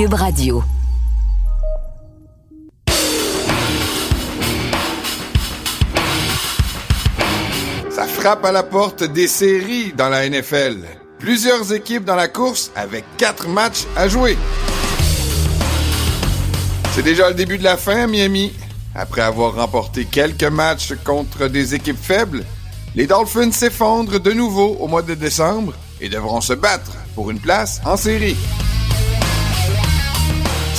Cube Radio. Ça frappe à la porte des séries dans la NFL. Plusieurs équipes dans la course avec quatre matchs à jouer. C'est déjà le début de la fin à Miami. Après avoir remporté quelques matchs contre des équipes faibles, les Dolphins s'effondrent de nouveau au mois de décembre et devront se battre pour une place en série.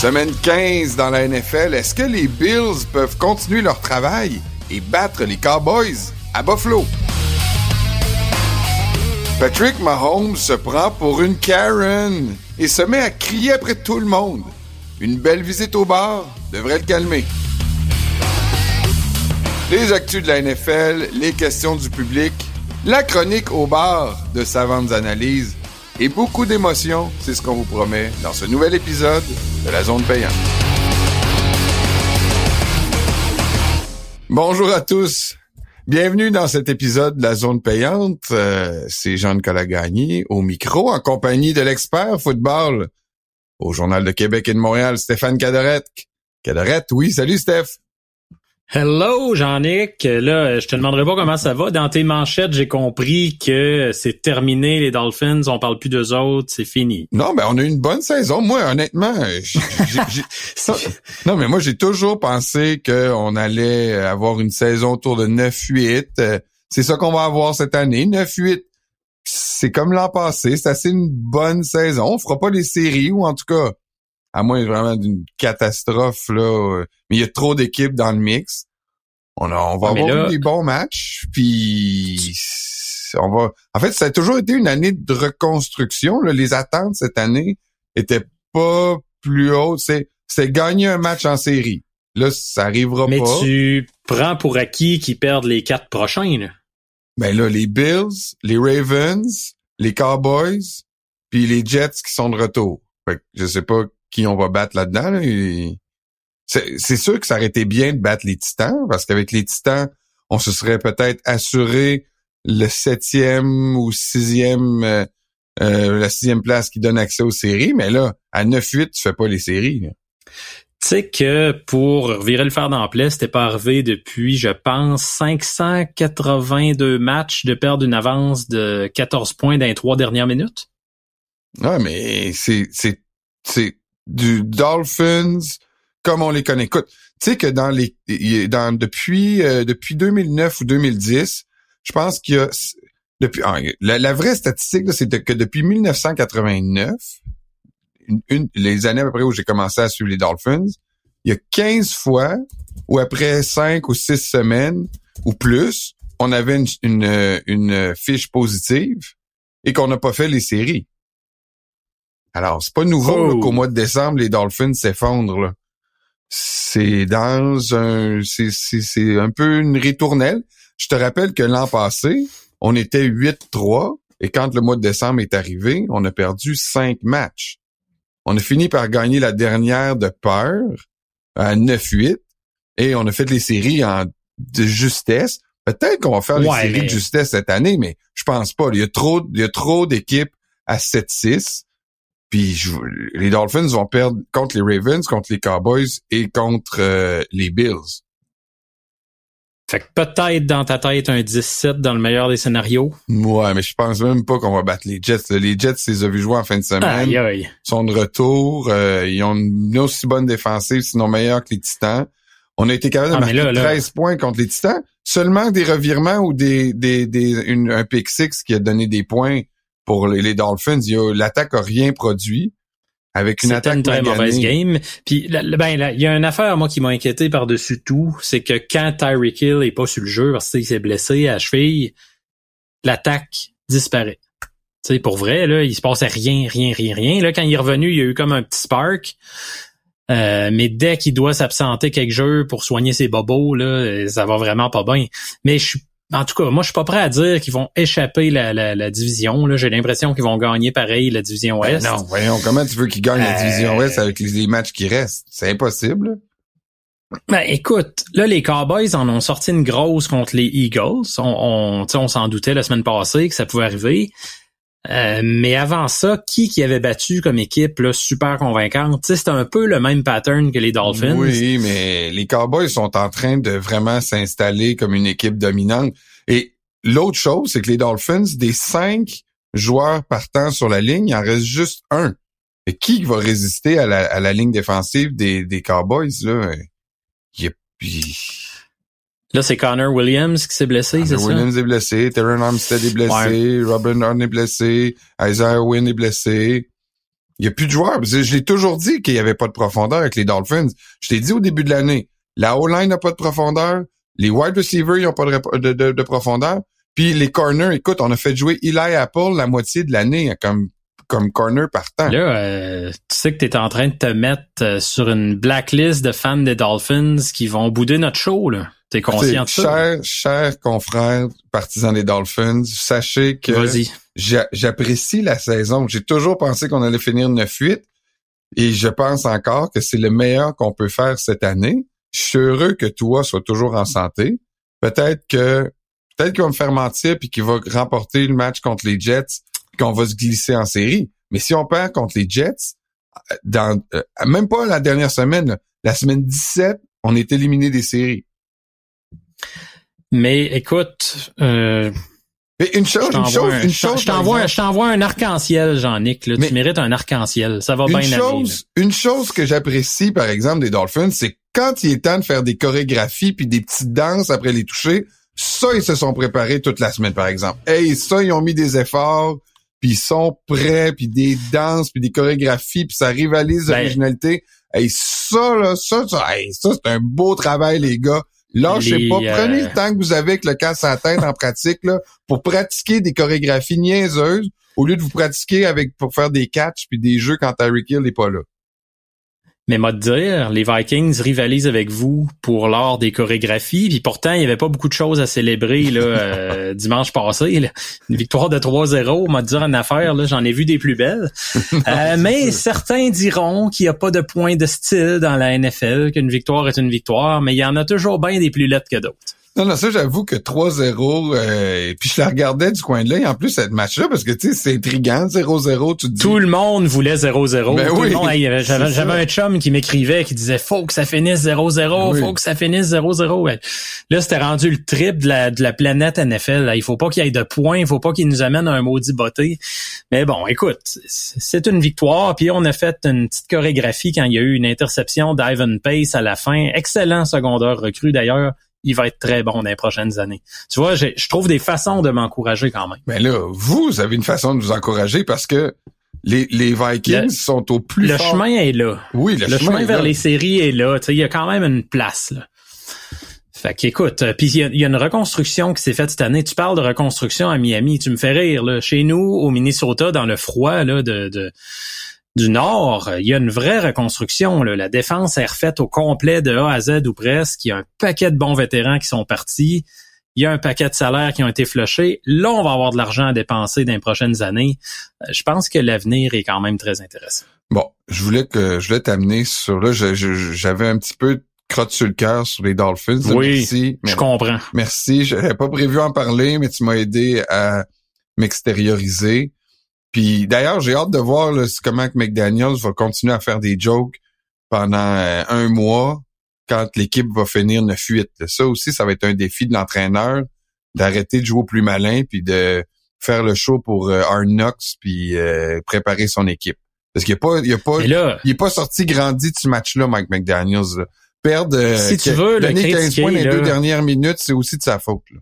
Semaine 15 dans la NFL, est-ce que les Bills peuvent continuer leur travail et battre les Cowboys à Buffalo? Patrick Mahomes se prend pour une Karen et se met à crier après tout le monde. Une belle visite au bar devrait le calmer. Les actus de la NFL, les questions du public, la chronique au bar de savantes analyses et beaucoup d'émotions, c'est ce qu'on vous promet dans ce nouvel épisode de la zone payante. Bonjour à tous. Bienvenue dans cet épisode de la zone payante. Euh, c'est Jean-Nicolas Gagné au micro en compagnie de l'expert football au Journal de Québec et de Montréal, Stéphane Cadorette. Cadorette, oui, salut Steph. Hello, Jean-Nic. Là, je te demanderai pas comment ça va. Dans tes manchettes, j'ai compris que c'est terminé, les Dolphins. On parle plus d'eux autres. C'est fini. Non, mais on a eu une bonne saison. Moi, honnêtement, non, mais moi, j'ai toujours pensé qu'on allait avoir une saison autour de 9-8. Euh, C'est ça qu'on va avoir cette année, 9-8. C'est comme l'an passé. C'est assez une bonne saison. On fera pas les séries, ou en tout cas, à moins vraiment d'une catastrophe, là. euh, Mais il y a trop d'équipes dans le mix. On, a, on va Ouais, mais avoir là- eu des bons matchs, puis on va. En fait, ça a toujours été une année de reconstruction. là. Les attentes cette année étaient pas plus hautes. C'est, c'est gagner un match en série. Là, ça arrivera Mais pas. tu prends pour acquis qu'ils perdent les quatre prochains. Là. Ben là, les Bills, les Ravens, les Cowboys, puis les Jets qui sont de retour. Fait que je sais pas qui on va battre là-dedans. là. C'est, sûr que ça aurait été bien de battre les Titans, parce qu'avec les Titans, on se serait peut-être assuré le septième ou sixième, euh, euh, la sixième place qui donne accès aux séries. Mais là, à 9-8, tu fais pas les séries. là. Tu sais que pour virer le fer d'emploi, c'était pas arrivé depuis, je pense, 582 matchs de perdre une avance de 14 points dans les trois dernières minutes. Ouais, mais c'est c'est c'est du Dolphins comme on les connaît. Écoute, tu sais que dans les dans depuis euh, depuis 2009 ou 2010, je pense qu'il y a depuis ah, la, vraie statistique c'est que depuis 1989, une, une- les années à peu près où j'ai commencé à suivre les Dolphins, il y a 15 fois où après 5 ou 6 semaines ou plus, on avait une une, une fiche positive et qu'on n'a pas fait les séries. Alors, c'est pas nouveau Oh. qu'au mois de décembre, les Dolphins s'effondrent. C'est dans un... C'est, c'est, c'est un peu une ritournelle. Je te rappelle que l'an passé, on était 8-3 et quand le mois de décembre est arrivé, on a perdu 5 matchs. On a fini par gagner la dernière de peur à 9-8 et on a fait les séries en de justesse. Peut-être qu'on va faire les Ouais, séries mais- de justesse cette année, mais je pense pas. Il y a trop, il y a trop d'équipes à 7-6. Puis je- les Dolphins vont perdre contre les Ravens, contre les Cowboys et contre euh, les Bills. Fait que peut-être dans ta tête un 17 dans le meilleur des scénarios. Ouais, mais je pense même pas qu'on va battre les Jets. Les Jets, les a vus jouer en fin de semaine. Aïe aïe. Ils sont de retour. euh, ils ont une aussi bonne défensive, sinon meilleure que les Titans. On a été capable de Ah, marquer là, là- 13 points contre les Titans. Seulement des revirements ou des, des, des une- un pick six qui a donné des points pour les, les Dolphins. Il y a- L'attaque a rien produit. Avec une attaque une très maganée. mauvaise game. Puis ben là, il y a une affaire moi qui m'a inquiété par-dessus tout, c'est que quand Tyreek Hill est pas sur le jeu parce qu'il s'est blessé à la cheville, l'attaque disparaît. sais, pour vrai, là, il se passait rien, rien, rien, rien. Là, quand il est revenu, il y a eu comme un petit spark. Euh, mais dès qu'il doit s'absenter quelques jours pour soigner ses bobos, là, ça va vraiment pas bien. Mais je suis en tout cas, moi, je suis pas prêt à dire qu'ils vont échapper la, la, division. Là, j'ai l'impression qu'ils vont gagner pareil la division ben Ouest. non, voyons, comment tu veux qu'ils gagnent la division Ouest avec les, matchs qui restent? C'est impossible. Ben, écoute, là, les Cowboys en ont sorti une grosse contre les Eagles. On, on, on s'en doutait la semaine passée que ça pouvait arriver. Euh, mais avant ça, qui qui avait battu comme équipe là, super convaincante? C'est un peu le même pattern que les Dolphins. Oui, mais les Cowboys sont en train de vraiment s'installer comme une équipe dominante. Et l'autre chose, c'est que les Dolphins, des cinq joueurs partant sur la ligne, il en reste juste un. Et qui va résister à la, ligne défensive des, Cowboys? Là? Là, c'est Connor Williams qui s'est blessé, c'est ça? Williams est blessé, Terran Armstead est blessé, Robin Horn est blessé, Isaiah Wynn est blessé. Il n'y a plus de joueurs. Je l'ai toujours dit qu'il n'y avait pas de profondeur avec les Dolphins. Je t'ai dit au début de l'année, la O-line n'a pas de profondeur, les wide receivers n'ont pas de, de, de, profondeur, puis les corners, écoute, on a fait jouer Eli Apple la moitié de l'année comme comme corner partant. Là, euh, tu sais que tu es en train de te mettre euh, sur une blacklist de fans des Dolphins qui vont bouder notre show, là. T'es conscient de ça? Cher, cher confrère, partisan des Dolphins, sachez que j'apprécie la saison. J'ai toujours pensé qu'on allait finir 9-8 et je pense encore que c'est le meilleur qu'on peut faire cette année. Je suis heureux que toi sois toujours en santé. Peut-être que peut-être qu'il va me faire mentir puis qu'il va remporter le match contre les Jets qu'on va se glisser en série. Mais si on perd contre les Jets, dans euh, même pas la dernière semaine, la semaine 17, on est éliminé des séries. Mais écoute, euh, une chose, une chose, une chose. Je t'envoie, je t'envoie un arc-en-ciel, Jean-Nic. Tu mérites un arc-en-ciel. Ça va bien chose, Une chose que j'apprécie, par exemple, des Dolphins, c'est quand il est temps de faire des chorégraphies puis des petites danses après les toucher, ça, ils se sont préparés toute la semaine, par exemple. Hey, ça, ils ont mis des efforts, puis ils sont prêts, puis des danses, puis des chorégraphies, puis ça rivalise ben, l'originalité. Hey, ça, là, ça, ça, ça c'est un beau travail, les gars. Lâchez pas. Prenez le euh, temps que vous avez avec le casse à tête en pratique là, pour pratiquer des chorégraphies niaiseuses au lieu de vous pratiquer avec pour faire des catchs puis des jeux quand Tyreek Hill n'est pas là. Mais moi de dire, les Vikings rivalisent avec vous pour l'art des chorégraphies, puis pourtant, il n'y avait pas beaucoup de choses à célébrer là, euh, dimanche passé. Une victoire de 3-0, moi de dire en affaire, là, j'en ai vu des plus belles. Euh, mais certains diront qu'il n'y a pas de point de style dans la NFL, qu'une victoire est une victoire, mais il y en a toujours bien des plus lettres que d'autres. Non, non, ça, j'avoue que 3-0, euh, puis je la regardais du coin de l'œil, en plus, cette match-là, parce que, tu sais, c'est intriguant, 0-0, tu Tout le monde voulait 0-0. Ben oui, J'avais un chum qui m'écrivait, qui disait, faut que ça finisse 0-0, faut que ça finisse 0-0. Là, c'était rendu le trip de la, de la planète NFL. Il faut pas qu'il y ait de points, il faut pas qu'il nous amène un maudit botté. Mais bon, écoute, c'est une victoire, puis on a fait une petite chorégraphie quand il y a eu une interception d'Ivan Pace à la fin. Excellent secondaire recru, d'ailleurs il va être très bon dans les prochaines années. Tu vois, je trouve des façons de m'encourager quand même. Mais là, vous avez une façon de vous encourager parce que les, les Vikings sont au plus Le chemin est là. Oui, le, chemin, vers les séries est là. Tu sais, il y a quand même une place. Là. Fait qu'écoute, euh, puis il y, a une reconstruction qui s'est faite cette année. Tu parles de reconstruction à Miami, tu me fais rire. Là. Chez nous, au Minnesota, dans le froid là, de, de du Nord, il y a une vraie reconstruction. Là. La défense est refaite au complet de A à Z ou presque. Il y a un paquet de bons vétérans qui sont partis. Il y a un paquet de salaires qui ont été flushés. Là, on va avoir de l'argent à dépenser dans les prochaines années. Euh, je pense que l'avenir est quand même très intéressant. Bon, je voulais que je voulais t'amener sur là. J'avais un petit peu de crotte sur le cœur sur les Dolphins. Oui, merci. je comprends. Merci. J'avais pas prévu en parler, mais tu m'as aidé à m'extérioriser. Puis d'ailleurs, j'ai hâte de voir là, comment McDaniels va continuer à faire des jokes pendant euh, un mois quand l'équipe va finir 9-8. Ça aussi, ça va être un défi de l'entraîneur d'arrêter de jouer au plus malin puis de faire le show pour euh, Arnox puis euh, préparer son équipe. Parce qu'il a pas, il a pas, il est pas sorti grandi de ce match-là, Mike McDaniels. Perdre, si tu veux, donner 15 points dans les deux dernières minutes, c'est aussi de sa faute. Là.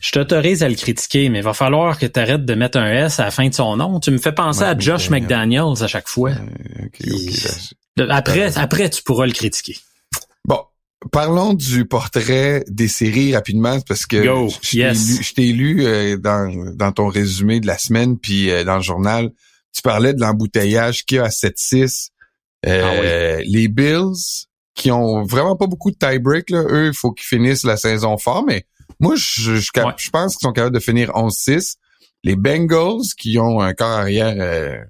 Je t'autorise à le critiquer, mais il va falloir que tu arrêtes de mettre un S à la fin de son nom. Tu me fais penser à Josh McDaniels à chaque fois. Euh, après, après, tu pourras le critiquer. Bon, parlons du portrait des séries rapidement parce que je t'ai lu, euh, dans, dans ton résumé de la semaine puis euh, dans le journal, tu parlais de l'embouteillage qu'il y a à 7-6. Euh, ah les Bills qui ont vraiment pas beaucoup de tie-break, là, eux, il faut qu'ils finissent la saison fort, mais moi, je, je, pense qu'ils sont capables de finir 11-6. Les Bengals qui ont un corps arrière,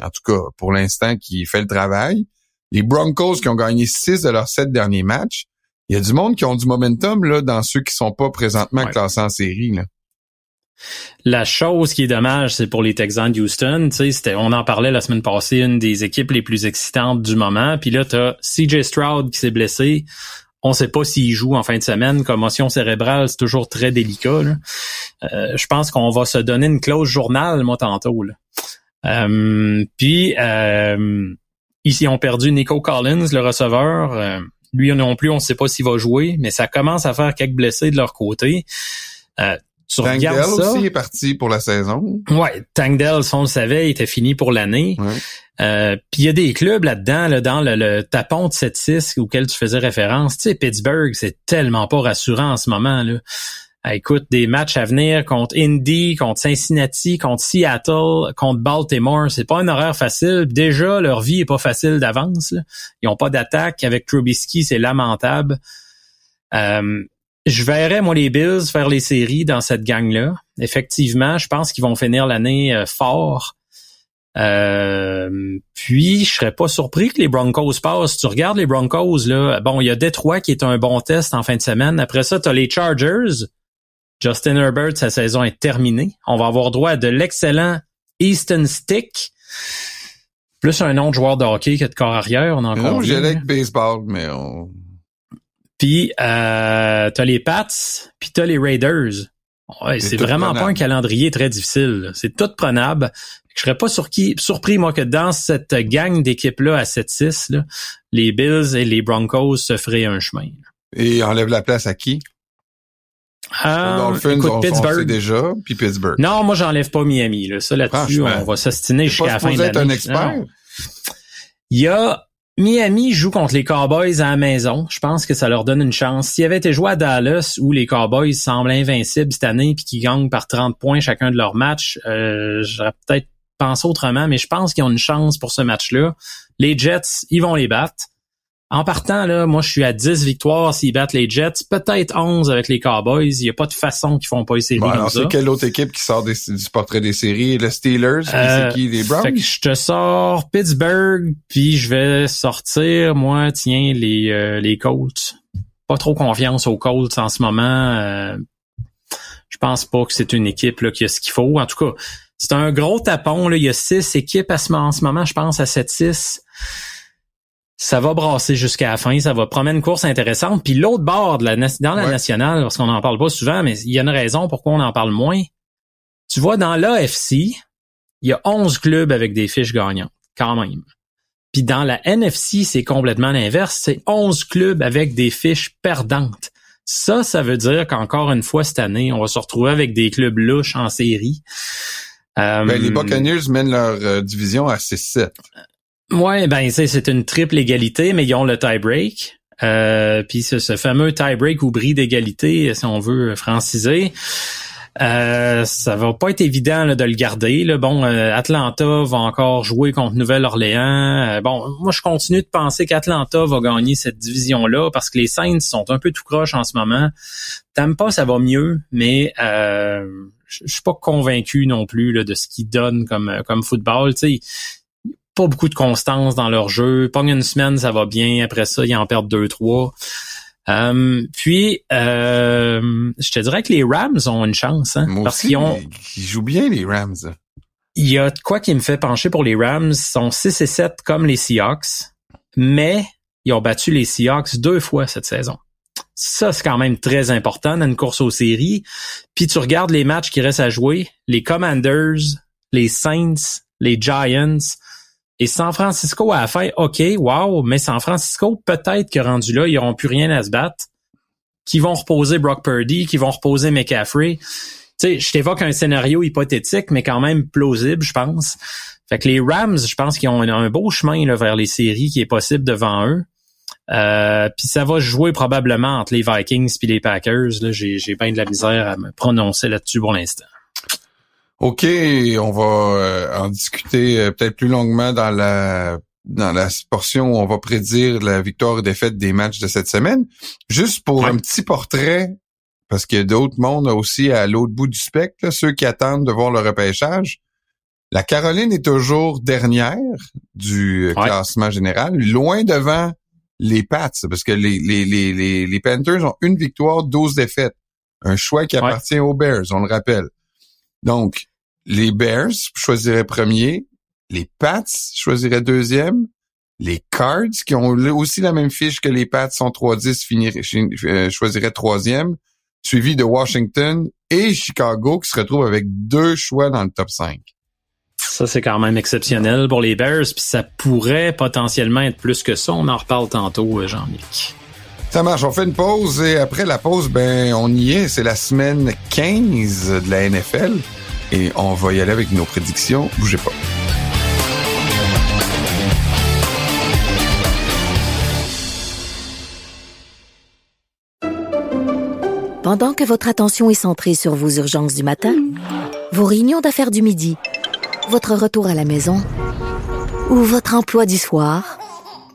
en tout cas pour l'instant, qui fait le travail les Broncos qui ont gagné six de leurs sept derniers matchs. Il y a du monde qui ont du momentum là dans ceux qui sont pas présentement classés en série. Là. La chose qui est dommage, c'est pour les Texans de Houston. C'était, on en parlait la semaine passée, une des équipes les plus excitantes du moment. Puis là, tu as CJ Stroud qui s'est blessé. On sait pas s'il joue en fin de semaine. Commotion cérébrale, c'est toujours très délicat. Euh, je pense qu'on va se donner une clause journal, moi, tantôt. Là. Euh, puis, euh, Ici, on perdu Nico Collins, le receveur. Euh, lui non plus, on ne sait pas s'il va jouer, mais ça commence à faire quelques blessés de leur côté. Euh, tu aussi est parti pour la saison. Ouais, Tangdell, on le savait, était fini pour l'année. Euh, Puis il y a des clubs là-dedans, là, dans le, le tapon de 7-6 auquel tu faisais référence. Tu sais, Pittsburgh, c'est tellement pas rassurant en ce moment. Là. Ah, écoute, des matchs à venir contre Indy, contre Cincinnati, contre Seattle, contre Baltimore, c'est pas un horaire facile. Déjà, leur vie est pas facile d'avance. Ils ont pas d'attaque. Avec Trubisky, c'est lamentable. Euh, je verrais, moi, les Bills faire les séries dans cette gang-là. Effectivement, je pense qu'ils vont finir l'année euh, fort. Euh, puis, je serais pas surpris que les Broncos passent. Tu regardes les Broncos, là. Bon, il y a Détroit qui est un bon test en fin de semaine. Après ça, tu as les Chargers Justin Herbert, sa saison est terminée. On va avoir droit à de l'excellent Easton Stick. Plus un nom de joueur de hockey que de corps arrière, on en Non, j'ai avec baseball, mais on... Puis, euh, t'as les Pats, puis t'as les Raiders. Ouais, c'est vraiment pas un calendrier très difficile. C'est tout prenable. Je serais pas surpris, moi, que dans cette gang d'équipes-là à 7-6, les Bills et les Broncos se feraient un chemin. Et enlève la place à qui? Ah, écoute, Pittsburgh. déjà, puis Pittsburgh. Non, moi, j'enlève pas Miami. Là. Ça, là-dessus, on va s'ostiner jusqu'à la fin de l'année. un expert? Il y a Miami joue contre les Cowboys à la maison. Je pense que ça leur donne une chance. S'il avait été joué à Dallas, où les Cowboys semblent invincibles cette année, puis qu'ils gagnent par 30 points chacun de leurs matchs, euh, j'aurais peut-être pensé autrement, mais je pense qu'ils ont une chance pour ce match-là. Les Jets, ils vont les battre. En partant, là, moi, je suis à 10 victoires s'ils battent les Jets, peut-être 11 avec les Cowboys. Il n'y a pas de façon qu'ils font pas les séries bon, alors c'est quelle autre équipe qui sort du portrait des séries? Les Steelers? Euh, c'est qui? Les Browns? Fait que je te sors Pittsburgh, puis je vais sortir, moi, tiens, les, euh, les Colts. Pas trop confiance aux Colts en ce moment. Euh, je pense pas que c'est une équipe là, qui a ce qu'il faut. En tout cas, c'est un gros tapon. Là. Il y a six équipes à ce, en ce moment, je pense, à 7-6 ça va brasser jusqu'à la fin, ça va promettre une course intéressante. Puis l'autre bord de la, dans la nationale, parce qu'on n'en parle pas souvent, mais il y a une raison pourquoi on en parle moins. Tu vois, dans l'AFC, il y a 11 clubs avec des fiches gagnantes, quand même. Puis dans la NFC, c'est complètement l'inverse. C'est 11 clubs avec des fiches perdantes. Ça, ça veut dire qu'encore une fois cette année, on va se retrouver avec des clubs louches en série. Ben, les euh, Buccaneers mènent leur euh, division à 6-7. Ouais, ben c'est une triple égalité, mais ils ont le tie-break. Euh, puis ce, ce, fameux tie-break ou bris d'égalité, si on veut franciser. Euh, ça va pas être évident de le garder. Là. Bon, euh, Atlanta va encore jouer contre Nouvelle-Orléans. Euh, bon, moi je continue de penser qu'Atlanta va gagner cette division-là parce que les Saints sont un peu tout croche en ce moment. Tampa, ça va mieux, mais euh, je suis pas convaincu non plus là, de ce qu'ils donnent comme comme football. Pas beaucoup de constance dans leur jeu. Pas une semaine, ça va bien. Après ça, ils en perdent deux, trois. Euh, puis, euh, je te dirais que les Rams ont une chance. Hein, parce qu'ils ont... Ils jouent bien, les Rams. Il y a quoi qui me fait pencher pour les Rams. Ils sont 6 et 7 comme les Seahawks. Mais ils ont battu les Seahawks deux fois cette saison. Ça, c'est quand même très important dans une course aux séries. Puis tu regardes les matchs qui restent à jouer. Les Commanders, les Saints, les Giants, et San Francisco la fin, OK, wow, mais San Francisco, peut-être que rendu là, ils n'auront plus rien à se battre. Qui vont reposer Brock Purdy, qui vont reposer McCaffrey. Tu sais, je t'évoque un scénario hypothétique, mais quand même plausible, je pense. Fait que les Rams, je pense qu'ils ont un, beau chemin là, vers les séries qui est possible devant eux. Euh, puis ça va jouer probablement entre les Vikings puis les Packers. J'ai bien de la misère à me prononcer là-dessus pour l'instant. OK, on va euh, en discuter euh, peut-être plus longuement dans la dans la portion où on va prédire la victoire et défaite des matchs de cette semaine. Juste pour un petit portrait, parce qu'il y a d'autres mondes aussi à l'autre bout du spectre, ceux qui attendent de voir le repêchage. La Caroline est toujours dernière du classement général, loin devant les Pats, parce que les, les, les, les, Panthers ont une victoire, 12 défaites. Un choix qui appartient aux Bears, on le rappelle. Donc, les Bears choisiraient premier, les Pats choisiraient deuxième, les Cards, qui ont aussi la même fiche que les Pats, sont 3-10, euh, choisiraient troisième, suivi de Washington et Chicago, qui se retrouvent avec deux choix dans le top 5. Ça, c'est quand même exceptionnel pour les Bears, puis ça pourrait potentiellement être plus que ça. On en reparle tantôt, euh, Jean-Luc. Ça marche, on fait une pause et après la pause, ben on y est. C'est la semaine 15 de la NFL et on va y aller avec nos prédictions. Bougez pas. Pendant que votre attention est centrée sur vos urgences du matin, vos réunions d'affaires du midi, votre retour à la maison ou votre emploi du soir,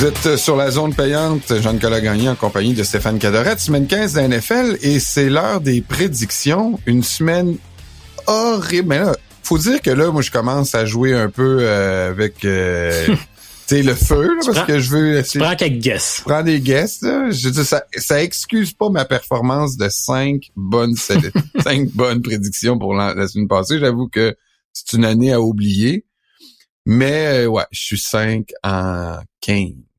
Vous êtes sur la zone payante, Jean-Nicolas Gagné en compagnie de Stéphane Cadorette, semaine 15 de la NFL et c'est l'heure des prédictions. Une semaine horrible. Mais là, faut dire que là, moi, je commence à jouer un peu euh, avec euh, le feu, parce que je veux... Tu prends quelques guesses. Je prends des guesses. Là. Je dis, ça, ça excuse pas ma performance de cinq bonnes cinq bonnes prédictions pour la, la semaine passée. J'avoue que c'est une année à oublier. Mais euh, ouais, je suis 5 en 15.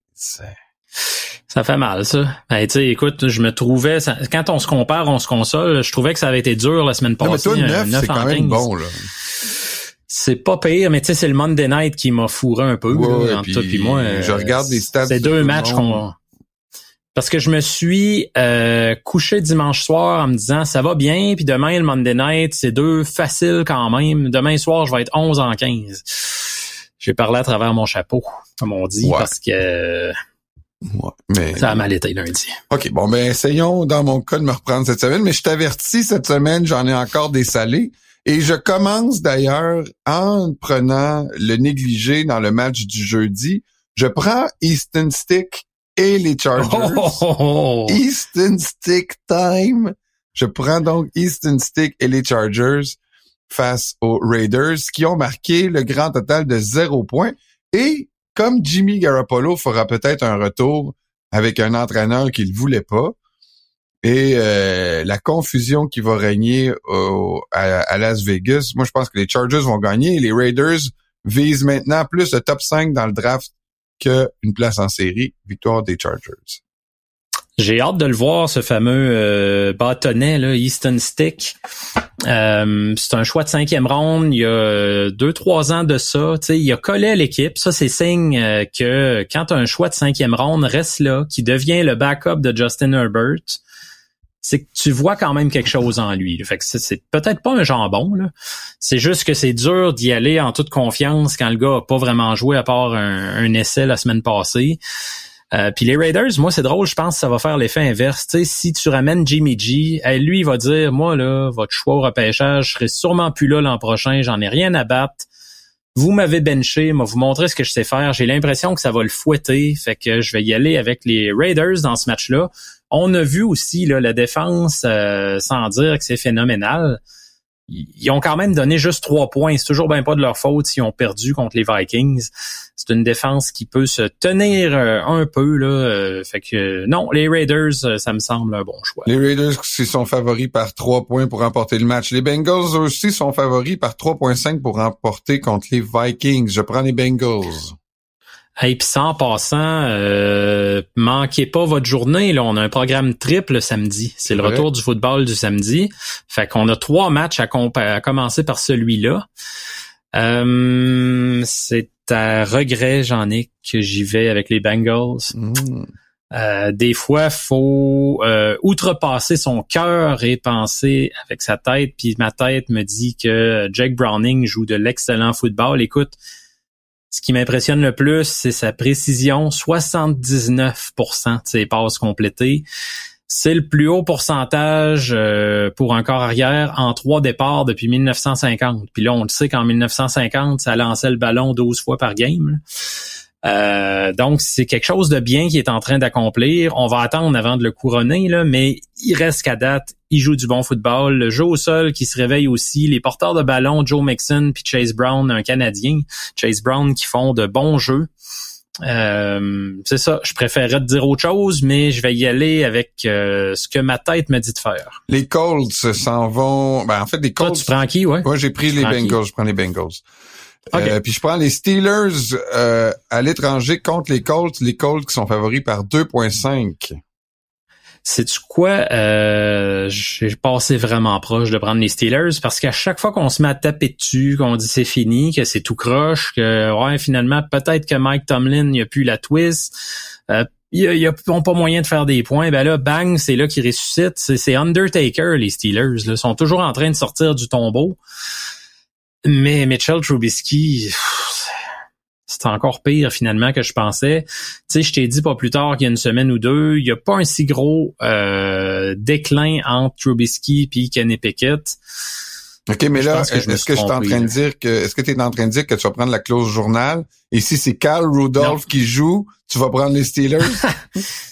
Ça fait mal, ça. Ben, tu sais, écoute, je me trouvais, quand on se compare, on se console, je trouvais que ça avait été dur la semaine passée. Non, mais toi, 9, c'est quand même bon, là. C'est pas pire, mais tu sais, c'est le Monday Night qui m'a fourré un peu, ouais, entre toi puis moi. Je regarde stats. C'est deux matchs qu'on... Parce que je me suis euh, couché dimanche soir en me disant ça va bien, puis demain le Monday Night, c'est deux faciles quand même. Demain soir, je vais être 11 en 15. J'ai parlé à travers mon chapeau, comme on dit, parce que mais... Ça a mal été lundi. OK, bon, ben essayons dans mon cas de me reprendre cette semaine, mais je t'avertis, cette semaine, j'en ai encore des salés. Et je commence d'ailleurs en prenant le négligé dans le match du jeudi. Je prends Easton Stick et les Chargers. Oh! Easton Stick time. Je prends donc Easton Stick et les Chargers face aux Raiders qui ont marqué le grand total de zéro point. Et comme Jimmy Garoppolo fera peut-être un retour avec un entraîneur qu'il voulait pas, et euh, la confusion qui va régner à, Las Vegas, moi je pense que les Chargers vont gagner et les Raiders visent maintenant plus le top 5 dans le draft qu'une place en série. Victoire des Chargers. J'ai hâte de le voir, ce fameux euh, bâtonnet, là, Easton Stick. Euh, c'est un choix de cinquième ronde. Il y a deux, trois ans de ça. il a collé à l'équipe. Ça, c'est signe euh, que quand un choix de cinquième ronde reste là, qui devient le backup de Justin Herbert, c'est que tu vois quand même quelque chose en lui. Fait que c'est peut-être pas un jambon, là. C'est juste que c'est dur d'y aller en toute confiance quand le gars a pas vraiment joué à part un essai la semaine passée. Euh, puis les Raiders, moi c'est drôle, je pense que ça va faire l'effet inverse. sais, si tu ramènes Jimmy G, lui il va dire, moi là, votre choix au repêchage, je serai sûrement plus là l'an prochain, j'en ai rien à battre. Vous m'avez benché, moi vous montrer ce que je sais faire. J'ai l'impression que ça va le fouetter, fait que je vais y aller avec les Raiders dans ce match-là. On a vu aussi la défense, euh, sans dire que c'est phénoménal ils ont quand même donné juste trois points. C'est toujours bien pas de leur faute s'ils ont perdu contre les Vikings. C'est une défense qui peut se tenir euh, un peu là. Euh, fait que non, les Raiders, euh, ça me semble un bon choix. Les Raiders sont favoris par trois points pour remporter le match. Les Bengals aussi sont favoris par 3.5 pour remporter contre les Vikings. Je prends les Bengals. Et puis ça, en passant, euh, manquez pas votre journée. Là, on a un programme triple samedi. C'est le retour du football du samedi. Fait qu'on a trois matchs à, commencer par celui-là. Euh, c'est à regret, j'en ai que j'y vais avec les Bengals. Mm. Euh, des fois, faut euh, outrepasser son cœur et penser avec sa tête. Puis ma tête me dit que Jake Browning joue de l'excellent football. Écoute, ce qui m'impressionne le plus, c'est sa précision, 79% de ses passes complétées. C'est le plus haut pourcentage euh, pour un corps arrière en trois départs depuis 1950. Puis là, on le sait qu'en 1950, ça lançait le ballon 12 fois par game. Euh, donc, c'est quelque chose de bien qui est en train d'accomplir. On va attendre avant de le couronner, là, mais il reste qu'à date, il joue du bon football. Le jeu au sol qui se réveille aussi. Les porteurs de ballon, Joe Mixon puis Chase Brown, un Canadien. Chase Brown qui font de bons jeux. Euh, c'est ça, je préférerais te dire autre chose, mais je vais y aller avec euh, ce que ma tête me dit de faire. Les Colts s'en vont. Ben, en fait, les Colts. tu prends qui, ouais? Moi, j'ai pris les Bengals. Je prends les Bengals. Euh, puis je prends les Steelers euh, à l'étranger contre les Colts. Les Colts qui sont favoris par 2.5. C'est-tu quoi? Euh, j'ai passé vraiment proche de prendre les Steelers parce qu'à chaque fois qu'on se met à taper dessus, qu'on dit c'est fini, que c'est tout croche, que ouais, finalement, peut-être que Mike Tomlin il a plus la twist. Euh, ils n'ont pas moyen de faire des points. Ben là, bang, c'est là qu'ils ressuscitent. C'est Undertaker, les Steelers. Là. Ils sont toujours en train de sortir du tombeau. Mais Mitchell Trubisky, c'est encore pire finalement que je pensais. Tu sais, je t'ai dit pas plus tard qu'il y a une semaine ou deux, il n'y a pas un si gros euh, déclin entre Trubisky et Kenny Pickett. OK, mais là, est-ce que, je suis en train de dire que est-ce que tu es en train de dire que tu vas prendre la clause journal? Et si c'est Carl Rudolph qui joue, tu vas prendre les Steelers?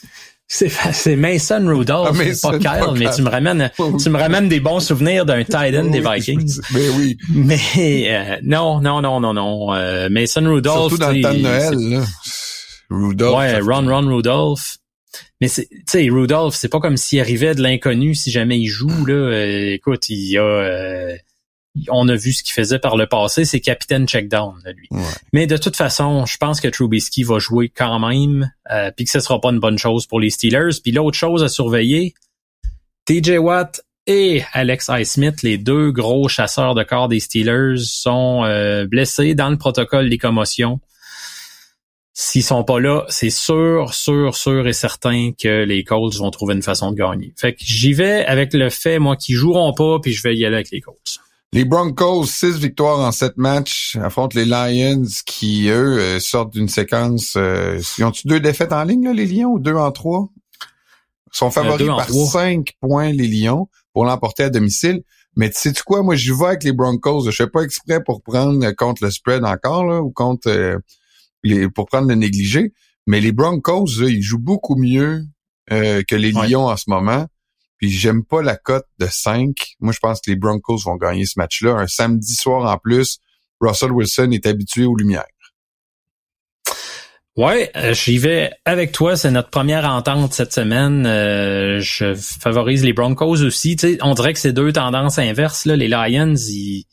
C'est Mason Rudolph, ah, pas Kyle, mais tu me ramènes tu me ramènes des bons souvenirs d'un Titan des Vikings. Mais oui. Mais euh, non, non, non, non, non. Euh, Mason Rudolph. Surtout dans le temps de Noël, là. Rudolph. Ouais, Ron Ron Rudolph. Mais tu sais, Rudolph, c'est pas comme s'il arrivait de l'inconnu si jamais il joue là. Euh, écoute, il y a on a vu ce qu'il faisait par le passé, c'est capitaine checkdown lui. Mais de toute façon, je pense que Trubisky va jouer quand même, euh, puis que ce sera pas une bonne chose pour les Steelers. Puis l'autre chose à surveiller, TJ Watt et Alex Highsmith, les deux gros chasseurs de corps des Steelers, sont euh, blessés dans le protocole des commotions. S'ils sont pas là, c'est sûr, sûr, sûr et certain que les Colts vont trouver une façon de gagner. Fait que j'y vais avec le fait, moi, qu'ils joueront pas, puis je vais y aller avec les Colts. Les Broncos, six victoires en sept matchs, affrontent les Lions qui, eux, euh, sortent d'une séquence. Euh, ils ont-tu deux défaites en ligne, les Lions, ou deux en trois? Ils sont favoris par cinq points, les Lions, pour l'emporter à domicile. Mais tu sais -tu quoi, moi, je vais avec les Broncos. Je fais pas exprès pour prendre contre le spread encore, là, ou contre euh, les, pour prendre le négligé. Mais les Broncos, ils jouent beaucoup mieux que les Lions en ce moment. Puis j'aime pas la cote de 5. Moi, je pense que les Broncos vont gagner ce match-là. Un samedi soir en plus, Russell Wilson est habitué aux lumières. Ouais, euh, j'y vais avec toi. C'est notre première entente cette semaine. Euh, je favorise les Broncos aussi. on dirait que c'est deux tendances inverses. Là. Les Lions, ils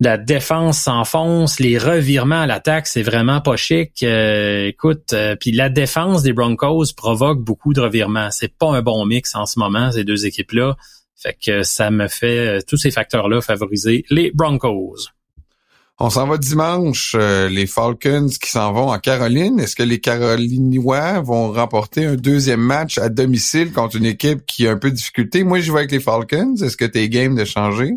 la défense s'enfonce, les revirements à l'attaque, c'est vraiment pas chic. Euh, écoute, euh, puis la défense des Broncos provoque beaucoup de revirements. C'est pas un bon mix en ce moment ces deux équipes-là. Fait que ça me fait euh, tous ces facteurs-là favoriser les Broncos. On s'en va dimanche, les Falcons qui s'en vont en Caroline. Est-ce que les Carolinois vont remporter un deuxième match à domicile contre une équipe qui a un peu de difficulté? Moi, je vais avec les Falcons. Est-ce que t'es game de changer?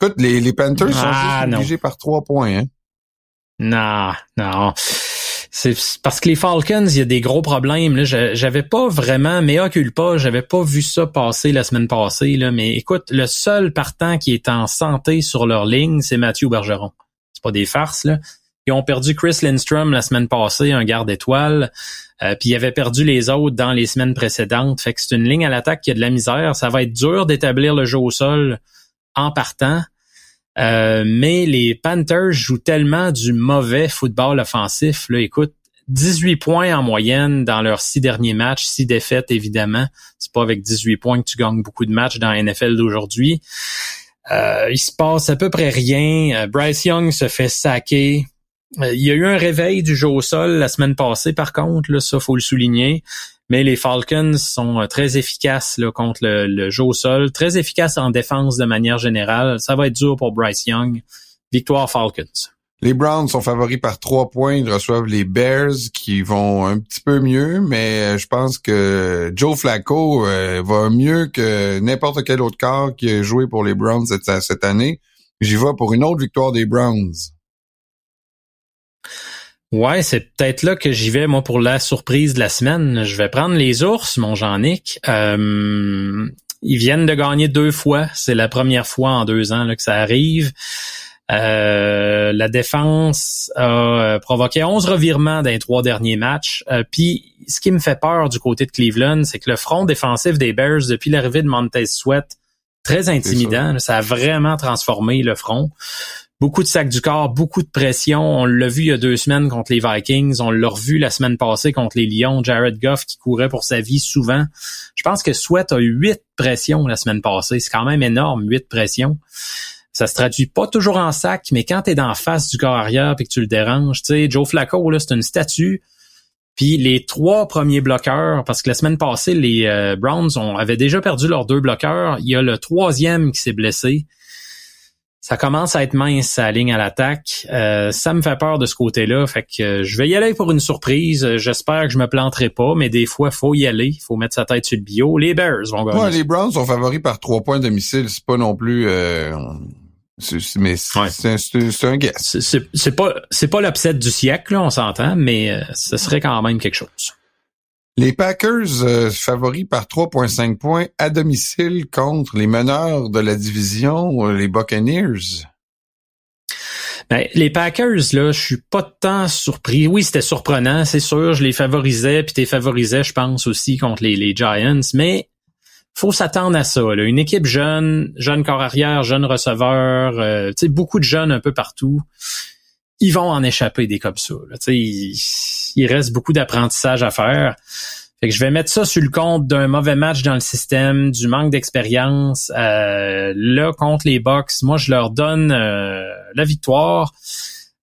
Écoute, les, les Panthers sont ah, obligés par trois points. Hein? Non, non. C'est parce que les Falcons, il y a des gros problèmes. Là. J'avais pas vraiment, mais pas, j'avais pas vu ça passer la semaine passée. Là. Mais écoute, le seul partant qui est en santé sur leur ligne, c'est Mathieu Bergeron. C'est pas des farces, là. Ils ont perdu Chris Lindstrom la semaine passée, un garde étoile. Euh, puis ils avaient perdu les autres dans les semaines précédentes. Fait que c'est une ligne à l'attaque qui a de la misère. Ça va être dur d'établir le jeu au sol en partant. Euh, mais les Panthers jouent tellement du mauvais football offensif. Là, écoute, 18 points en moyenne dans leurs six derniers matchs, six défaites évidemment. C'est pas avec 18 points que tu gagnes beaucoup de matchs dans la NFL d'aujourd'hui. Euh, il se passe à peu près rien. Euh, Bryce Young se fait saquer. il y a eu un réveil du jeu au sol la semaine passée, par contre, là, ça faut le souligner. Mais les Falcons sont très efficaces là, contre le, le, jeu au sol, très efficaces en défense de manière générale. Ça va être dur pour Bryce Young. Victoire Falcons. Les Browns sont favoris par trois points. Ils reçoivent les Bears qui vont un petit peu mieux, mais je pense que Joe Flacco euh, va mieux que n'importe quel autre corps qui a joué pour les Browns cette, cette année. J'y vais pour une autre victoire des Browns. Ouais, c'est peut-être là que j'y vais, moi, pour la surprise de la semaine. Je vais prendre les ours, mon Jean-Nic. Euh, ils viennent de gagner deux fois. C'est la première fois en deux ans là, que ça arrive. Euh, la défense a euh, provoqué 11 revirements dans les trois derniers matchs. Euh, puis, ce qui me fait peur du côté de Cleveland, c'est que le front défensif des Bears, depuis l'arrivée de Montez Sweat, très intimidant. Ça a vraiment transformé le front. Beaucoup de sacs du corps, beaucoup de pression. On l'a vu il y a deux semaines contre les Vikings. On l'a revu la semaine passée contre les Lions. Jared Goff qui courait pour sa vie souvent. Je pense que Sweat a eu huit pressions la semaine passée. C'est quand même énorme, huit pressions ça se traduit pas toujours en sac, mais quand tu es dans face du corps arrière et que tu le déranges, tu sais, Joe Flacco, là, c'est une statue. Puis les trois premiers bloqueurs, parce que la semaine passée, les euh, Browns ont, avaient déjà perdu leurs deux bloqueurs. Il y a le troisième qui s'est blessé. Ça commence à être mince, sa ligne à l'attaque. Euh, ça me fait peur de ce côté-là. Fait que euh, je vais y aller pour une surprise. J'espère que je me planterai pas, mais des fois, faut y aller. Il faut mettre sa tête sur le bio. Les Bears vont gagner. Ouais, les Browns sont favoris par trois points de domicile. C'est pas non plus mais c'est un guess. C'est pas c'est pas l'upset du siècle, on s'entend, mais euh, ce serait quand même quelque chose. Les Packers euh, favoris par 3.5 points à domicile contre les meneurs de la division, euh, les Buccaneers. Ben, les Packers, là, je suis pas tant surpris. Oui, c'était surprenant, c'est sûr. Je les favorisais, puis t'es favorisais, je pense, aussi contre les, Giants. Mais faut s'attendre à ça. Une équipe jeune, jeune corps arrière, jeune receveur, euh, beaucoup de jeunes un peu partout. Ils vont en échapper des comme ça. Là. Il, il reste beaucoup d'apprentissage à faire. Fait que je vais mettre ça sur le compte d'un mauvais match dans le système, du manque d'expérience. Euh, là, contre les Bucks, moi, je leur donne euh, la victoire.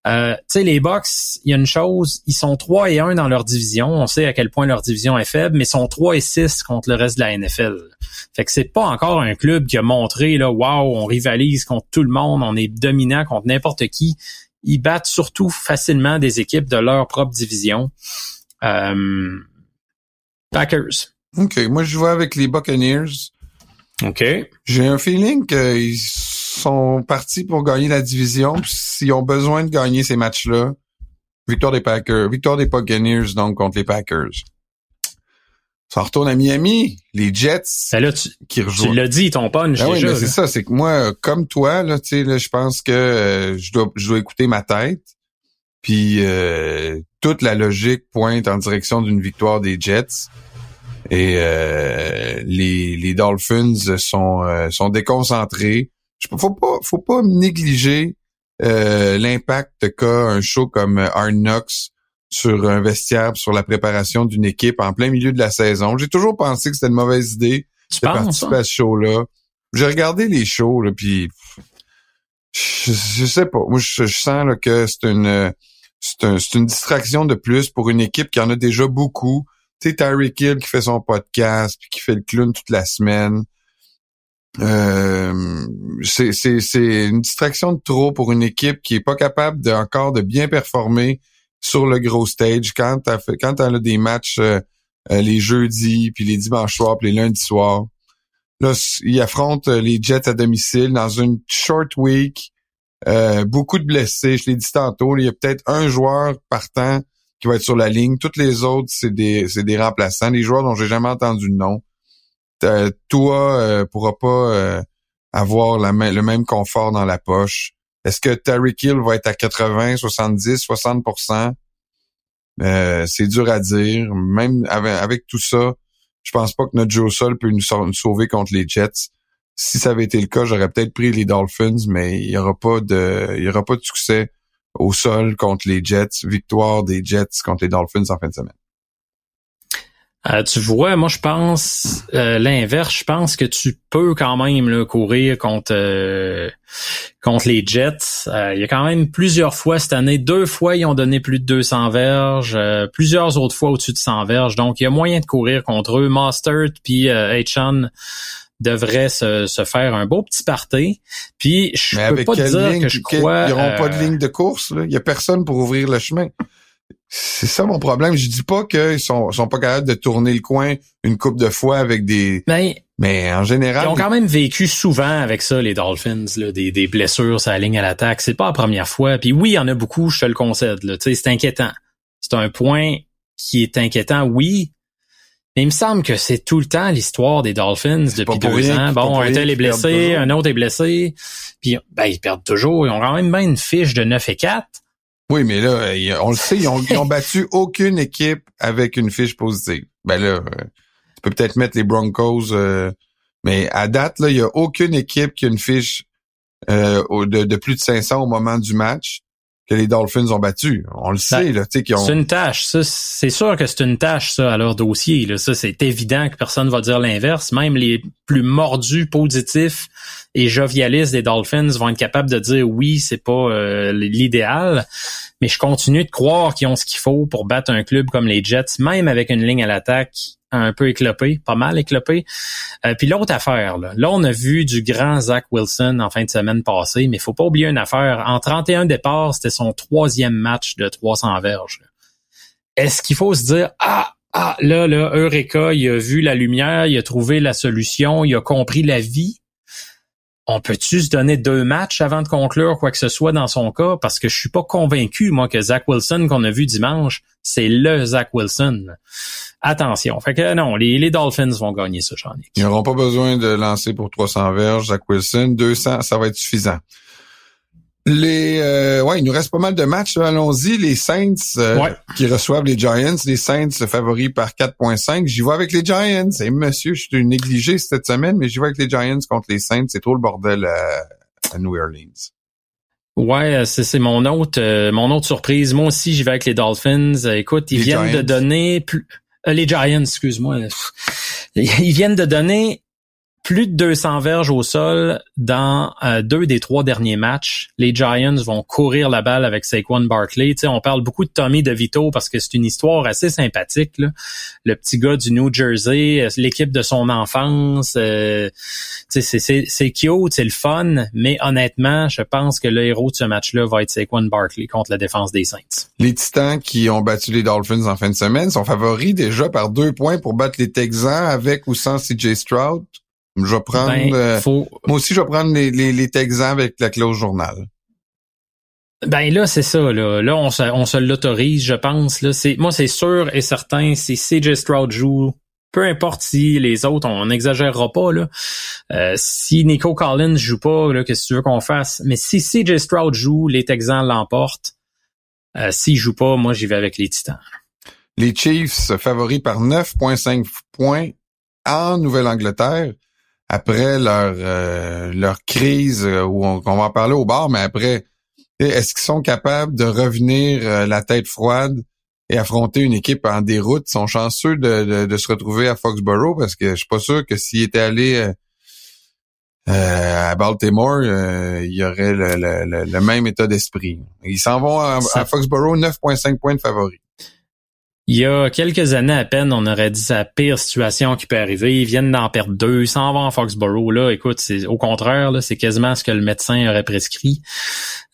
Euh, tu sais, les Bucks, il y a une chose, ils sont 3 et 1 dans leur division. On sait à quel point leur division est faible, mais ils sont 3 et 6 contre le reste de la NFL. Fait que c'est pas encore un club qui a montré, là, wow, on rivalise contre tout le monde, on est dominant contre n'importe qui. Ils battent surtout facilement des équipes de leur propre division. Euh, Packers. OK, moi je vois avec les Buccaneers. OK. J'ai un feeling qu'ils sont partis pour gagner la division. S'ils ont besoin de gagner ces matchs-là, victoire des Packers, victoire des Buccaneers donc contre les Packers. Ça retourne à Miami, les Jets ben tu, qui rejoignent. Tu l'as dit, ton punch ben déjà. Oui, c'est ça, c'est que moi, comme toi, là, tu sais, là, je pense que euh, je dois, je dois écouter ma tête. Puis euh, toute la logique pointe en direction d'une victoire des Jets. Et euh, les, les Dolphins sont, euh, sont déconcentrés. Faut pas, faut pas négliger euh, l'impact qu'a un show comme Hard Knocks sur un vestiaire, sur la préparation d'une équipe en plein milieu de la saison. J'ai toujours pensé que c'était une mauvaise idée de participer à ce show-là. J'ai regardé les shows, là, puis je, sais pas. Moi, je, sens là, que c'est une c'est un, une distraction de plus pour une équipe qui en a déjà beaucoup tu sais, Tyreek Hill qui fait son podcast, puis qui fait le clown toute la semaine. Euh, c'est une distraction de trop pour une équipe qui est pas capable de, encore de bien performer sur le gros stage quand t'as fait quand a des matchs euh, euh, les jeudis puis les dimanches soirs puis les lundis soirs. Là, ils affrontent euh, les Jets à domicile dans une short week. beaucoup de blessés, je l'ai dit tantôt. Il y a peut-être un joueur partant qui va être sur la ligne. Toutes les autres, c'est des, c'est des remplaçants, des joueurs dont j'ai jamais entendu le nom. Euh, toi, euh, pourra pas euh, avoir la le même confort dans la poche. Est-ce que Terry Hill va être à 80, 70, 60% C'est dur à dire. Même avec, tout ça, je pense pas que notre Joe Sol peut nous, sauver contre les Jets. Si ça avait été le cas, j'aurais peut-être pris les Dolphins, mais il y aura pas de, il y aura pas de succès au sol contre les Jets. Victoire des Jets contre les Dolphins en fin de semaine. Euh, tu vois, moi je pense euh, l'inverse. Je pense que tu peux quand même là, courir contre euh, contre les Jets. il y a quand même plusieurs fois cette année, deux fois ils ont donné plus de 200 verges, plusieurs autres fois au-dessus de 100 verges. Donc il y a moyen de courir contre eux. Mustard puis Hachan devraient se, se, faire un beau petit party. Puis je peux pas dire que je crois. Ils n'auront pas de ligne de course. Il y a personne pour ouvrir le chemin. C'est ça mon problème. Je dis pas qu'ils sont, sont pas capables de tourner le coin une coupe de fois avec des. Ben, mais en général. Ils ont quand même vécu souvent avec ça, les Dolphins, là, des, des blessures sur la ligne à l'attaque. C'est pas la première fois. Puis oui, il y en a beaucoup, je te le concède. C'est inquiétant. C'est un point qui est inquiétant, oui. Mais il me semble que c'est tout le temps l'histoire des Dolphins depuis deux ans. Bon, un tel est blessé, un autre est blessé. Puis ben, ils perdent toujours. Ils ont quand même bien une fiche de 9 et 4. Oui, mais là, on le sait, ils ont, battu aucune équipe avec une fiche positive. Ben là, euh, tu peux peut-être mettre les Broncos, euh, mais à date, là, il y a aucune équipe qui a une fiche euh, de, de, plus de 500 au moment du match que les Dolphins ont battu. On le sait, ben, là, tu sais, ont... C'est une tâche, ça. C'est sûr que c'est une tâche, ça, à leur dossier. Là. Ça, c'est évident que personne va dire l'inverse. Même les plus mordus, positifs et jovialistes des Dolphins vont être capables de dire oui, c'est pas euh, l'idéal. Mais je continue de croire qu'ils ont ce qu'il faut pour battre un club comme les Jets, même avec une ligne à l'attaque un peu éclopé, pas mal éclopé. Euh, puis l'autre affaire, là, là, on a vu du grand Zach Wilson en fin de semaine passée, mais faut pas oublier une affaire. En 31 départs, c'était son troisième match de 300 verges. Est-ce qu'il faut se dire, ah, ah, là, là, Eureka, il a vu la lumière, il a trouvé la solution, il a compris la vie? On peut-tu se donner deux matchs avant de conclure quoi que ce soit dans son cas? Parce que je suis pas convaincu, moi, que Zach Wilson qu'on a vu dimanche, c'est le Zach Wilson. Attention. Fait que non, les, Dolphins vont gagner ce j'en Ils n'auront pas besoin de lancer pour 300 verges, Zach Wilson. 200, ça va être suffisant. Les euh, ouais, il nous reste pas mal de matchs. Allons-y. Les Saints euh, qui reçoivent les Giants. Les Saints favoris par 4.5. J'y vais avec les Giants. Et monsieur, je suis négligé cette semaine, mais j'y vais avec les Giants contre les Saints. C'est trop le bordel à, New Orleans. Ouais, euh, c'est mon autre mon autre surprise. Moi aussi, j'y vais avec les Dolphins. Écoute, ils viennent de donner plus les Giants, excuse-moi. Ils viennent de donner plus de 200 verges au sol dans euh, deux des trois derniers matchs. Les Giants vont courir la balle avec Saquon Barkley. on parle beaucoup de Tommy DeVito parce que c'est une histoire assez sympathique. Le petit gars du New Jersey, euh, l'équipe de son enfance. Euh, c'est cute, c'est le fun, mais honnêtement, je pense que le héros de ce match-là va être Saquon Barkley contre la défense des Saints. Les Titans qui ont battu les Dolphins en fin de semaine sont favoris déjà par deux points pour battre les Texans avec ou sans CJ Stroud. Je vais prendre. Ben, euh, moi aussi, je vais prendre les, les, Texans avec la clause journal. Ben là, c'est ça. Là, là on se, on se l'autorise, je pense. Là, c'est moi, c'est sûr et certain. Si CJ Stroud joue, peu importe si les autres, on n'exagérera pas. Là. Euh, si Nico Collins joue pas, là, qu'est-ce que tu veux qu'on fasse? Mais si CJ Stroud joue, les Texans l'emportent. Euh, S'il joue pas, moi, j'y vais avec les Titans. Les Chiefs favoris par 9,5 points en Nouvelle-Angleterre après leur euh, leur crise euh, où on, va en parler au bar, mais après, est-ce qu'ils sont capables de revenir euh, la tête froide et affronter une équipe en déroute? Ils sont chanceux de, de, se retrouver à Foxborough parce que je suis pas sûr que s'ils étaient allés à Baltimore, il y aurait le, même état d'esprit. Ils s'en vont à, à Foxborough 9.5 points de favoris. Il y a quelques années à peine, on aurait dit la pire situation qui peut arriver. Ils viennent d'en perdre deux, ils s'en vont en Foxborough. Là, écoute, c'est au contraire, là, c'est quasiment ce que le médecin aurait prescrit.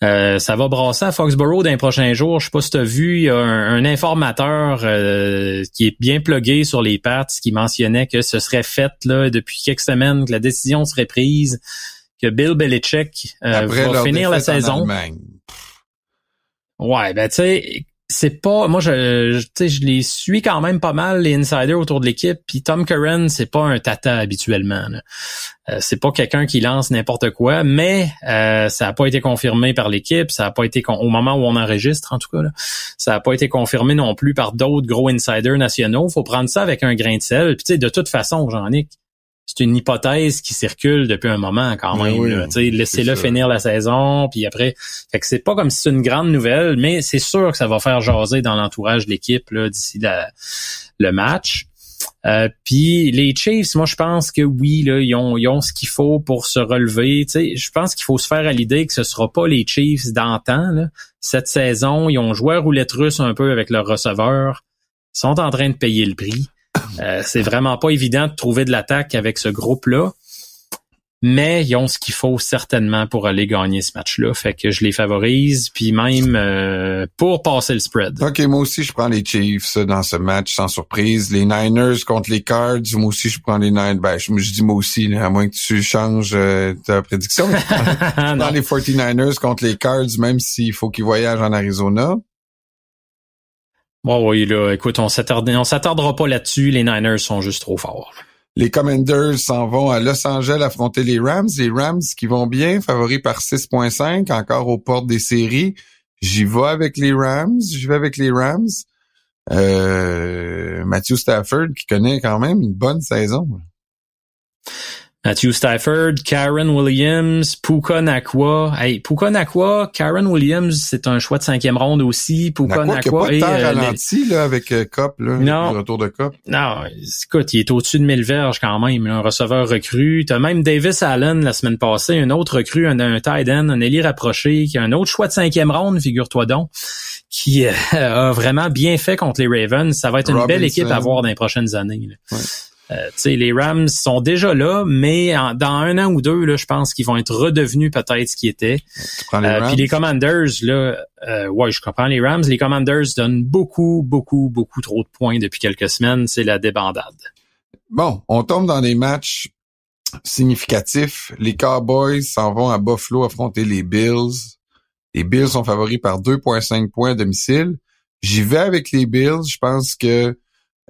Euh, ça va brasser à Foxborough dans les prochains jours. Je sais pas si tu as vu, il y a un, informateur euh, qui est bien plugué sur les pattes qui mentionnait que ce serait fait là depuis quelques semaines, que la décision serait prise, que Bill Belichick euh, va finir la saison. Ouais, ben tu sais, c'est pas moi je je, je les suis quand même pas mal les insiders autour de l'équipe puis Tom Curran c'est pas un tata habituellement euh, c'est pas quelqu'un qui lance n'importe quoi mais euh, ça a pas été confirmé par l'équipe ça a pas été au moment où on enregistre en tout cas ça a pas été confirmé non plus par d'autres gros insiders nationaux. Faut prendre ça avec un grain de sel puis sais de toute façon Jean-Nic c'est une hypothèse qui circule depuis un moment quand même. Laissez-le finir la saison, puis après, fait que c'est pas comme si c'est une grande nouvelle, mais c'est sûr que ça va faire jaser dans l'entourage de l'équipe d'ici le match. Euh, puis les Chiefs, moi je pense que oui, là, ils ont, ils ont ce qu'il faut pour se relever. Tu sais, je pense qu'il faut se faire à l'idée que ce sera pas les Chiefs d'antan. Cette saison, ils ont joué à roulette russe un peu avec leurs receveurs. Ils sont en train de payer le prix. Euh, c'est vraiment pas évident de trouver de l'attaque avec ce groupe-là mais ils ont ce qu'il faut certainement pour aller gagner ce match-là. Fait que je les favorise, puis même euh, pour passer le spread. OK, moi aussi, je prends les Chiefs dans ce match, sans surprise. Les Niners contre les Cards, moi aussi, je prends les Niners. Ben, je, je dis moi aussi, à moins que tu changes euh, ta prédiction. je prends les 49ers contre les Cards, même s'il faut qu'ils voyagent en Arizona. Bon, oui, là, écoute, on s'attardera pas là-dessus. Les Niners sont juste trop forts. Les Commanders s'en vont à Los Angeles affronter les Rams. Les Rams qui vont bien, favoris par 6.5, encore aux portes des séries. J'y vais avec les Rams. J'y vais avec les Rams. Euh, Matthew Stafford qui connaît quand même une bonne saison. Matthew Stafford, Karen Williams, Puka Nakwa. Hey, Puka Nakwa, Karen Williams, c'est un choix de cinquième ronde aussi. Puka Nakwa, Nakwa qui a pas de euh, ralenti là, avec euh, Cop, là, non, le retour de Cop. Non, écoute, il est au-dessus de 1000 verges quand même, un receveur recru. T'as même Davis Allen la semaine passée, un autre recru, un, un tight end, un élire rapproché, qui a un autre choix de cinquième ronde, figure-toi donc, qui euh, a vraiment bien fait contre les Ravens. Ça va être une belle équipe à voir dans les prochaines années. Là. Ouais. Euh, les Rams sont déjà là, mais dans un an ou deux, là, je pense qu'ils vont être redevenus peut-être ce qu'ils étaient. Euh, puis les Commanders, là, euh, ouais, je comprends les Rams. Les Commanders donnent beaucoup, beaucoup, beaucoup trop de points depuis quelques semaines. C'est la débandade. Bon, on tombe dans des matchs significatifs. Les Cowboys s'en vont à Buffalo affronter les Bills. Les Bills sont favoris par 2,5 points à domicile. J'y vais avec les Bills. Je pense que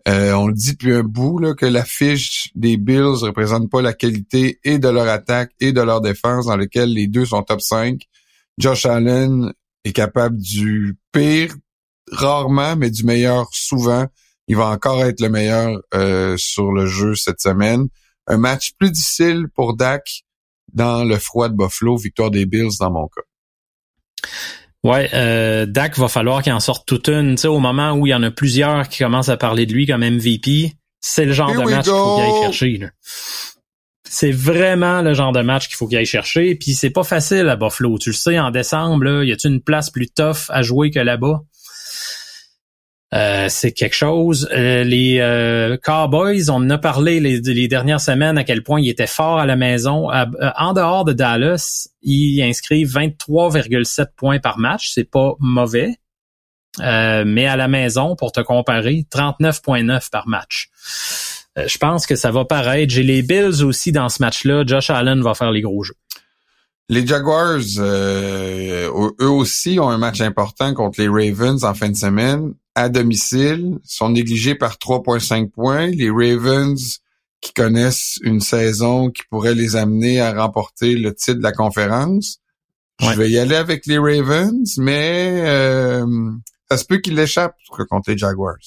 euh, on le dit depuis un bout que la fiche des Bills représente pas la qualité et de leur attaque et de leur défense dans lequel les deux sont top 5. Josh Allen est capable du pire rarement, mais du meilleur souvent. Il va encore être le meilleur euh, sur le jeu cette semaine. Un match plus difficile pour Dak dans le froid de Buffalo, victoire des Bills dans mon cas. Ouais, euh, Dak va falloir qu'il en sorte toute une. Tu sais, au moment où il y en a plusieurs qui commencent à parler de lui comme MVP, c'est le genre de match qu'il faut qu'il aille chercher. C'est vraiment le genre de match qu'il faut qu'il aille chercher. Puis c'est pas facile à Buffalo. Tu le sais, en décembre, là, y a une place plus tough à jouer que là-bas? Euh, c'est quelque chose. Euh, les euh, Cowboys, on en a parlé les, dernières semaines à quel point ils étaient forts à la maison. en dehors de Dallas, ils inscrivent 23,7 points par match. C'est pas mauvais. mais à la maison, pour te comparer, 39,9 par match. je pense que ça va paraître. J'ai les Bills aussi dans ce match-là. Josh Allen va faire les gros jeux. Les Jaguars, eux aussi, ont un match important contre les Ravens en fin de semaine à domicile sont négligés par 3,5 points. Les Ravens qui connaissent une saison qui pourrait les amener à remporter le titre de la conférence. Je vais y aller avec les Ravens, mais euh, ça se peut qu'ils l'échappent contre les Jaguars.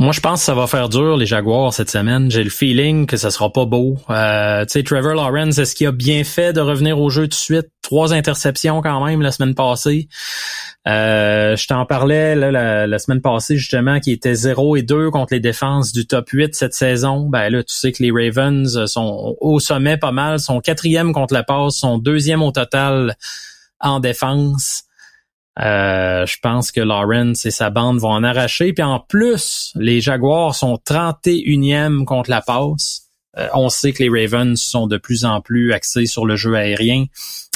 Moi, je pense que ça va faire dur les Jaguars cette semaine. J'ai le feeling que ça sera pas beau. Euh, tu sais, Trevor Lawrence, est-ce qu'il a bien fait de revenir au jeu tout de suite? Trois interceptions quand même la semaine passée. Euh, je t'en parlais la, semaine passée justement qui était 0 et 2 contre les défenses du top 8 cette saison. Ben là, tu sais que les Ravens sont au sommet pas mal, sont quatrième contre la passe, sont deuxième au total en défense. Euh, je pense que Lawrence et sa bande vont en arracher. Puis en plus, les Jaguars sont 31e contre la passe. Euh, on sait que les Ravens sont de plus en plus axés sur le jeu aérien.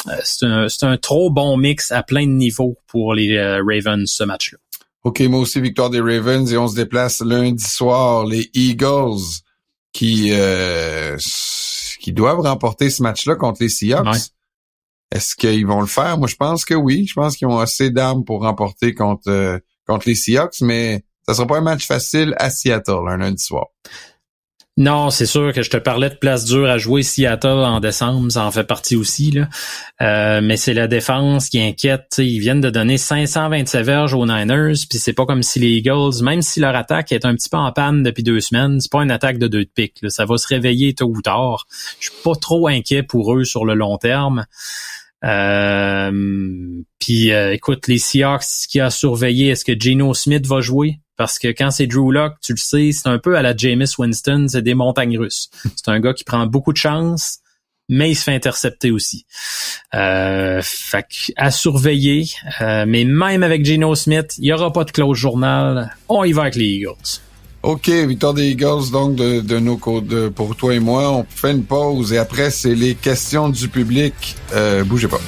Euh, c'est un, un, trop bon mix à plein de niveaux pour les Ravens ce match-là. OK, moi aussi, victoire des Ravens et on se déplace lundi soir. Les Eagles qui qui doivent remporter ce match-là contre les Seahawks. Est-ce qu'ils vont le faire? Moi, je pense que oui. Je pense qu'ils ont assez d'armes pour remporter contre, euh, contre les Seahawks, mais ça sera pas un match facile à Seattle un lundi soir. Non, c'est sûr que je te parlais de place dure à jouer Seattle en décembre, ça en fait partie aussi. Là. Euh, mais c'est la défense qui inquiète. ils viennent de donner 527 verges aux Niners, puis c'est pas comme si les Eagles, même si leur attaque est un petit peu en panne depuis deux semaines, c'est pas une attaque de deux de pique. Ça va se réveiller tôt ou tard. Je suis pas trop inquiet pour eux sur le long terme. Euh, puis euh, écoute, les Seahawks qui a surveillé, est-ce que Geno Smith va jouer? Parce que quand c'est Drew Lock, tu le sais, c'est un peu à la Jameis Winston, c'est des montagnes russes. C'est un gars qui prend beaucoup de chance, mais il se fait intercepter aussi. Euh, fait à surveiller. Euh, mais même avec Geno Smith, il n'y aura pas de close journal. On y va avec les Eagles. OK, victoire des Eagles, donc, de, de nos de, pour toi et moi. On fait une pause et après, c'est les questions du public. Euh, bougez pas.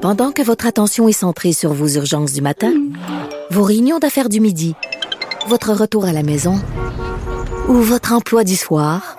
Pendant que votre attention est centrée sur vos urgences du matin, vos réunions d'affaires du midi, votre retour à la maison ou votre emploi du soir,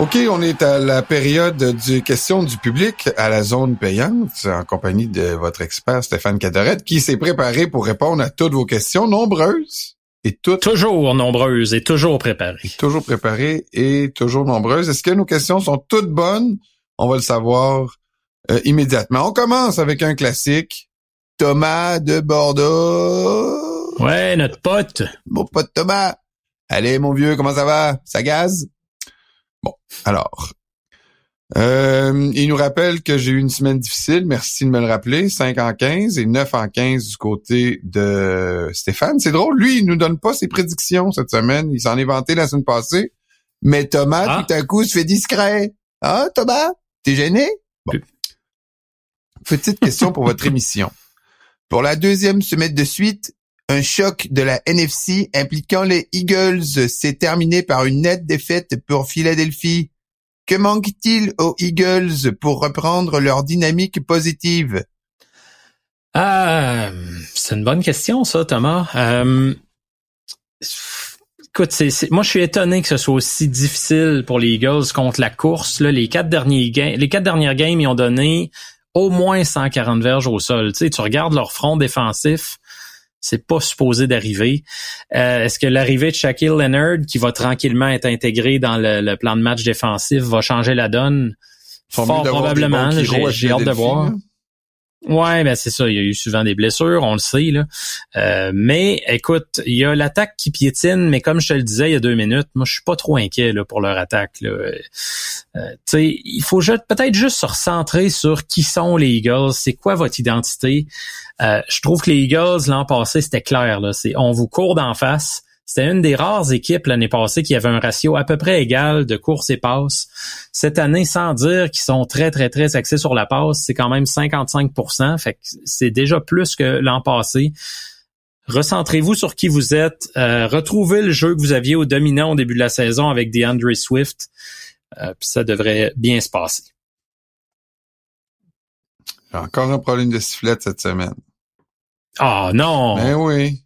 OK, on est à la période du question du public à la zone payante en compagnie de votre expert Stéphane Cadorette qui s'est préparé pour répondre à toutes vos questions nombreuses et toutes. Toujours nombreuses et toujours préparées. Toujours préparées et toujours nombreuses. Est-ce que nos questions sont toutes bonnes? On va le savoir euh, immédiatement. On commence avec un classique. Thomas de Bordeaux. Ouais, notre pote. Mon pote Thomas. Allez, mon vieux, comment ça va? Ça gaze? Bon, alors. Euh, il nous rappelle que j'ai eu une semaine difficile. Merci de me le rappeler. 5 en 15 et 9 en 15 du côté de Stéphane. C'est drôle. Lui, il nous donne pas ses prédictions cette semaine. Il s'en est vanté la semaine passée. Mais Thomas, Ah. tout à coup, se fait discret. Ah, Thomas? T'es gêné? Bon. Petite question pour votre émission. Pour la deuxième semaine de suite, un choc de la NFC impliquant les Eagles s'est terminé par une nette défaite pour Philadelphie. Que manque-t-il aux Eagles pour reprendre leur dynamique positive? Ah, c'est une bonne question, ça, Thomas. Euh, écoute, moi, je suis étonné que ce soit aussi difficile pour les Eagles contre la course. Les quatre derniers les quatre dernières games, ils ont donné au moins 140 verges au sol. Tu tu regardes leur front défensif, c'est pas supposé d'arriver. Euh, est-ce que l'arrivée de Shaquille Leonard, qui va tranquillement être intégré dans le, le plan de match défensif, va changer la donne? Fort probablement. J'ai, hâte de voir. là. Ouais, ben c'est ça. Il y a eu souvent des blessures, on le sait. Là. Euh, mais écoute, il y a l'attaque qui piétine, mais comme je te le disais il y a deux minutes, moi je suis pas trop inquiet là, pour leur attaque. Là. Euh, il faut peut-être juste se recentrer sur qui sont les Eagles, c'est quoi votre identité. Euh, je trouve que les Eagles l'an passé c'était clair. Là, c'est on vous court d'en face. C'était une des rares équipes l'année passée qui avait un ratio à peu près égal de course et passe. Cette année, sans dire qu'ils sont très, très, très axés sur la passe, c'est quand même 55 Fait que c'est déjà plus que l'an passé. Recentrez-vous sur qui vous êtes. Euh, retrouvez le jeu que vous aviez au dominant au début de la saison avec DeAndre Swift. Euh, puis ça devrait bien se passer. Encore un problème de sifflette cette semaine. Ah non! Ben oui.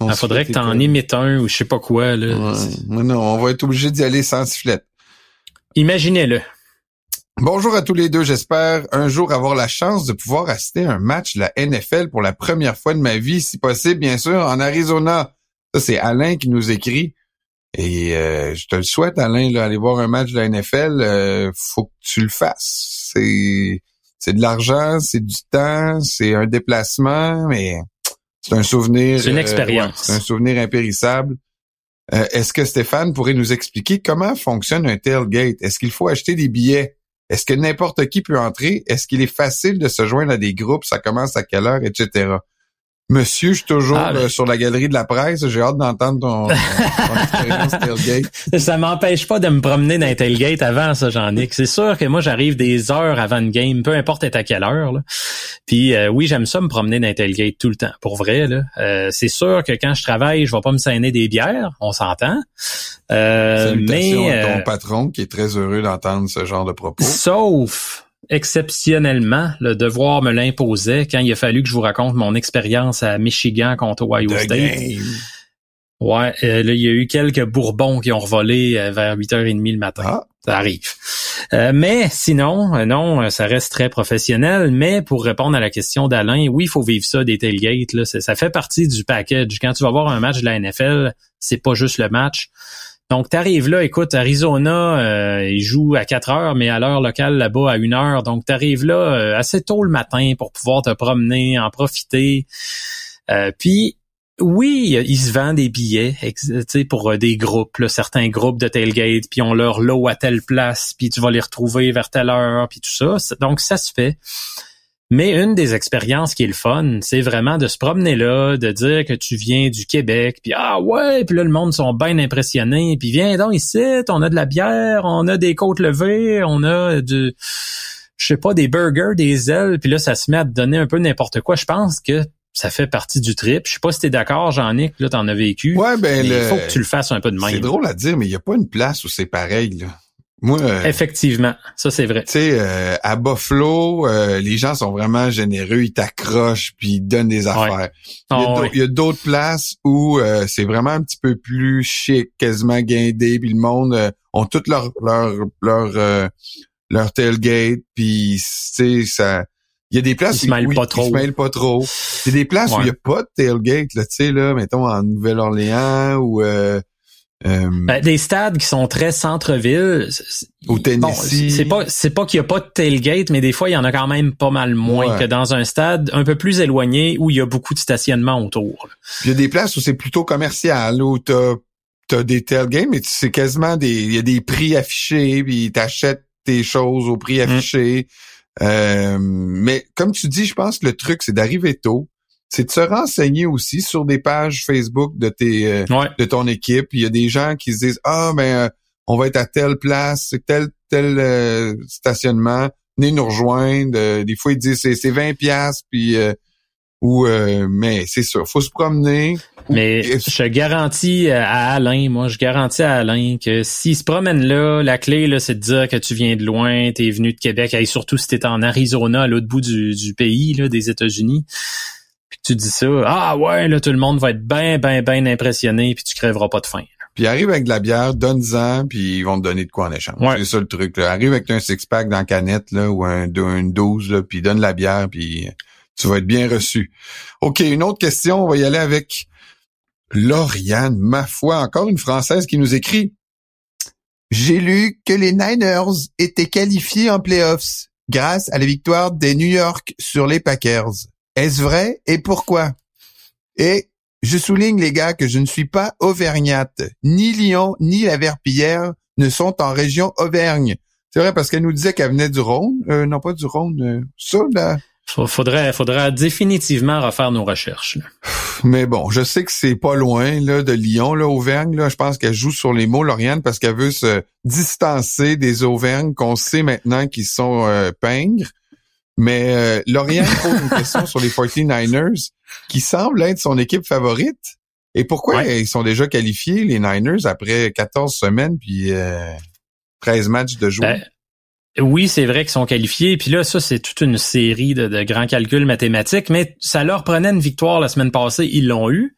Il On faudrait que t'en imites un ou je sais pas quoi. Là. Ouais. Non, on va être obligé d'y aller sans sifflette. Imaginez-le. Bonjour à tous les deux. J'espère un jour avoir la chance de pouvoir assister à un match de la NFL pour la première fois de ma vie, si possible, bien sûr, en Arizona. Ça, c'est Alain qui nous écrit. Et euh, je te le souhaite, Alain, là, aller voir un match de la NFL, euh, faut que tu le fasses. C'est c'est de l'argent, c'est du temps, c'est un déplacement, mais c'est un souvenir. C'est une euh, expérience. ouais, c'est un souvenir impérissable. Euh, Est-ce que Stéphane pourrait nous expliquer comment fonctionne un tailgate? Est-ce qu'il faut acheter des billets? Est-ce que n'importe qui peut entrer? Est-ce qu'il est facile de se joindre à des groupes? Ça commence à quelle heure, etc. Monsieur, je suis toujours Ah, ben- euh, sur la galerie de la presse. J'ai hâte d'entendre ton, ton, expérience tailgate. Ça m'empêche pas de me promener dans les tailgate avant ça, Jean-Nic. C'est sûr que moi, j'arrive des heures avant une game, peu importe à quelle heure. Là. Puis euh, oui, j'aime ça me promener dans les tailgate tout le temps. Pour vrai, là. Euh, c'est sûr que quand je travaille, je vais pas me saigner des bières, on s'entend. Euh, Salutations mais à ton euh, patron qui est très heureux d'entendre ce genre de propos. sauf exceptionnellement, le devoir me l'imposait quand il a fallu que je vous raconte mon expérience à Michigan contre Ohio The State. game. Ouais, euh, là, il y a eu quelques bourbons qui ont revolé euh, vers 8h30 le matin. Ah, Ça arrive. Euh, mais sinon, non, ça reste très professionnel. Mais pour répondre à la question d'Alain, oui, il faut vivre ça des tailgates. Là. Ça, fait partie du package. Quand tu vas voir un match de la NFL, c'est pas juste le match. Donc, tu arrives là, écoute, Arizona, euh, il joue à 4 heures, mais à l'heure locale là-bas à 1 heure. Donc, tu arrives là assez tôt le matin pour pouvoir te promener, en profiter. puis, oui, il se vend des billets pour euh, des groupes, certains groupes de tailgate, puis on leur lot à telle place, puis tu vas les retrouver vers telle heure, puis tout ça. Donc, ça se fait. Mais une des expériences qui est le fun, c'est vraiment de se promener là, de dire que tu viens du Québec, puis ah ouais, puis là le monde sont bien impressionnés, puis viens donc ici, on a de la bière, on a des côtes levées, on a du je sais pas des burgers, des ailes, puis là ça se met à te donner un peu n'importe quoi. Je pense que ça fait partie du trip. Je sais pas si t'es d'accord, Jean-Nic, là, t'en as vécu. Ouais, ben, il faut que tu le fasses un peu de même. C'est drôle à dire, mais il y a pas une place où c'est pareil, là. Moi, euh, effectivement, ça c'est vrai. Tu sais, euh, à Buffalo, euh, les gens sont vraiment généreux, ils t'accrochent puis ils donnent des affaires. Ah il y a d'autres places où c'est vraiment un petit peu plus chic, quasiment guindé, puis le monde ont tout leur leur leur leur tailgate, puis tu sais ça il y a des places où, ils pas trop. se mêlent pas trop. Il y a des places où il y a pas de tailgate, là, tu sais, là, mettons en Nouvelle-Orléans ou euh, ben, des stades qui sont très centre-ville. Au Tennessee. c'est pas c'est pas qu'il y a pas de tailgate, mais des fois il y en a quand même pas mal moins que dans un stade un peu plus éloigné où il y a beaucoup de stationnement autour. Il y a des places où c'est plutôt commercial, où t'as as des tailgates, mais c'est quasiment des il y a des prix affichés, puis t'achètes tes choses au prix mm. affiché. Euh, mais comme tu dis, je pense que le truc, c'est d'arriver tôt. C'est de se renseigner aussi sur des pages Facebook de tes euh, de ton équipe. Il y a des gens qui se disent Ah ben euh, on va être à telle place, tel tel stationnement, venez nous rejoindre. des fois ils disent c'est, c'est 20 pièces puis ou mais c'est sûr, faut se promener. Mais je garantis à Alain, moi, je garantis à Alain que s'il se promène là, la clé, là, c'est de dire que tu viens de loin, tu es venu de Québec, et surtout si t'es en Arizona, à l'autre bout du, du pays, là, des États-Unis. Puis tu dis ça, ah ouais, là, tout le monde va être bien, bien, bien impressionné, puis tu crèveras pas de faim. Puis arrive avec de la bière, donne-en, puis ils vont te donner de quoi en échange. C'est ça le truc. Là. Arrive avec un six-pack dans la canette, là, ou un, une 12, là, puis donne la bière, puis tu vas être bien reçu. OK, une autre question, on va y aller avec Lauriane, ma foi, encore une Française qui nous écrit. J'ai lu que les Niners étaient qualifiés en playoffs grâce à la victoire des New York sur les Packers. Est-ce vrai et pourquoi? Et je souligne, les gars, que je ne suis pas auvergnate. Ni Lyon, ni la Verpillière ne sont en région Auvergne. C'est vrai parce qu'elle nous disait qu'elle venait du Rhône. Euh, non, pas du Rhône. Euh, ça, là, Faudrait, faudrait définitivement refaire nos recherches. Mais bon, je sais que c'est pas loin là de Lyon, là, Auvergne. Là, je pense qu'elle joue sur les mots Lauriane parce qu'elle veut se distancer des Auvergnes qu'on sait maintenant qu'ils sont euh, pingres. Mais euh, pose une question sur les 49ers, qui semble être son équipe favorite. Et pourquoi ils sont déjà qualifiés, les Niners, après 14 semaines puis 13 euh, matchs de jouer? Ben, oui, c'est vrai qu'ils sont qualifiés. Puis là, ça, c'est toute une série de, grands calculs mathématiques, mais ça leur prenait une victoire la semaine passée, ils l'ont eu.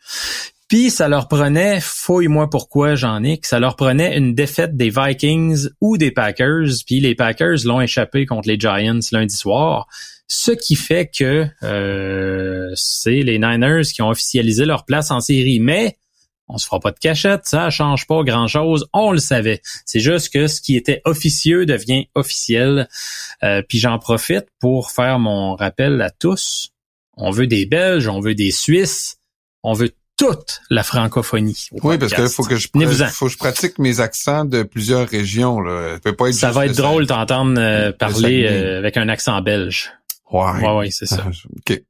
Puis ça leur prenait, fouille-moi pourquoi j'en ai, que ça leur prenait une défaite des Vikings ou des Packers, puis les Packers l'ont échappé contre les Giants lundi soir. Ce qui fait que euh, c'est les Niners qui ont officialisé leur place en série. Mais on se fera pas de cachette, ça change pas grand-chose, on le savait. C'est juste que ce qui était officieux devient officiel. Euh, puis j'en profite pour faire mon rappel à tous. On veut des Belges, on veut des Suisses, on veut toute la francophonie. Oui, parce qu'il faut que je faut que je pratique mes accents de plusieurs régions. Là. pas ça va être drôle d'entendre euh, parler euh, avec un accent belge. Ouais, ouais, ouais c'est ça. OK.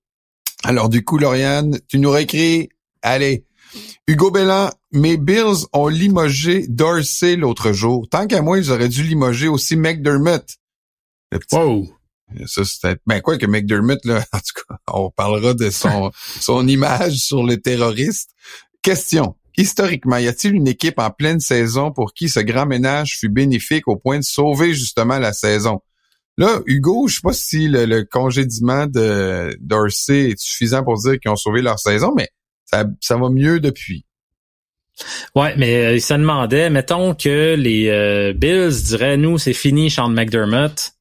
Alors du coup, Lauriane, tu nous réécris. Allez, Hugo Bellan, mes Bills ont limogé Dorsey l'autre jour. Tant qu'à moi, ils auraient dû limoger aussi McDermott. Wow. Ça, c'était, ben quoi que McDermott, là, en tout cas, on parlera de son, son image sur les terroristes. Question. Historiquement, y a-t-il une équipe en pleine saison pour qui ce grand ménage fut bénéfique au point de sauver justement la saison? Là, Hugo, je sais pas si le, le congédiement de Dorsey est suffisant pour dire qu'ils ont sauvé leur saison, mais ça, ça va mieux depuis. Ouais, mais il se demandait, mettons que les Bills diraient, nous, c'est fini, Sean McDermott.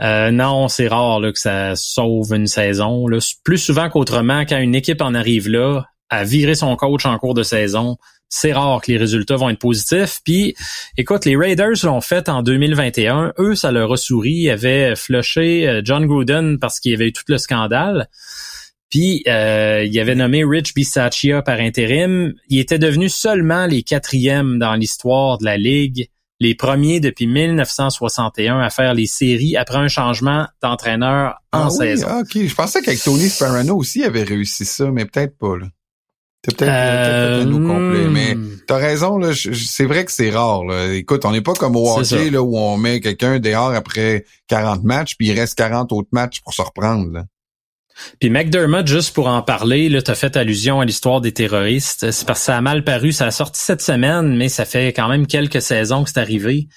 Non, c'est rare là, que ça sauve une saison. Là. Plus souvent qu'autrement, quand une équipe en arrive là, à virer son coach en cours de saison, c'est rare que les résultats vont être positifs. Puis, écoute, les Raiders l'ont fait en 2021. Eux, ça leur a souri. Ils avaient flushé euh, John Gruden parce qu'il y avait eu tout le scandale. Puis, euh, il avait nommé Rich Bisaccia par intérim. Il était devenu seulement les quatrièmes dans l'histoire de la Ligue, les premiers depuis 1961 à faire les séries après un changement d'entraîneur en ah saison. Ah, OK, je pensais qu'avec Tony Sparano aussi, il avait réussi ça, mais peut-être pas. Là. C'est peut-être euh, nous complet, mais hmm. t'as raison là. C'est vrai que c'est rare. Là. Écoute, on n'est pas comme au hockey là où on met quelqu'un dehors après 40 matchs, puis il reste 40 autres matchs pour se reprendre. Là. Puis McDermott, juste pour en parler, là, t'as fait allusion à l'histoire des terroristes. C'est parce que ça a mal paru. Ça a sorti cette semaine, mais ça fait quand même quelques saisons que c'est arrivé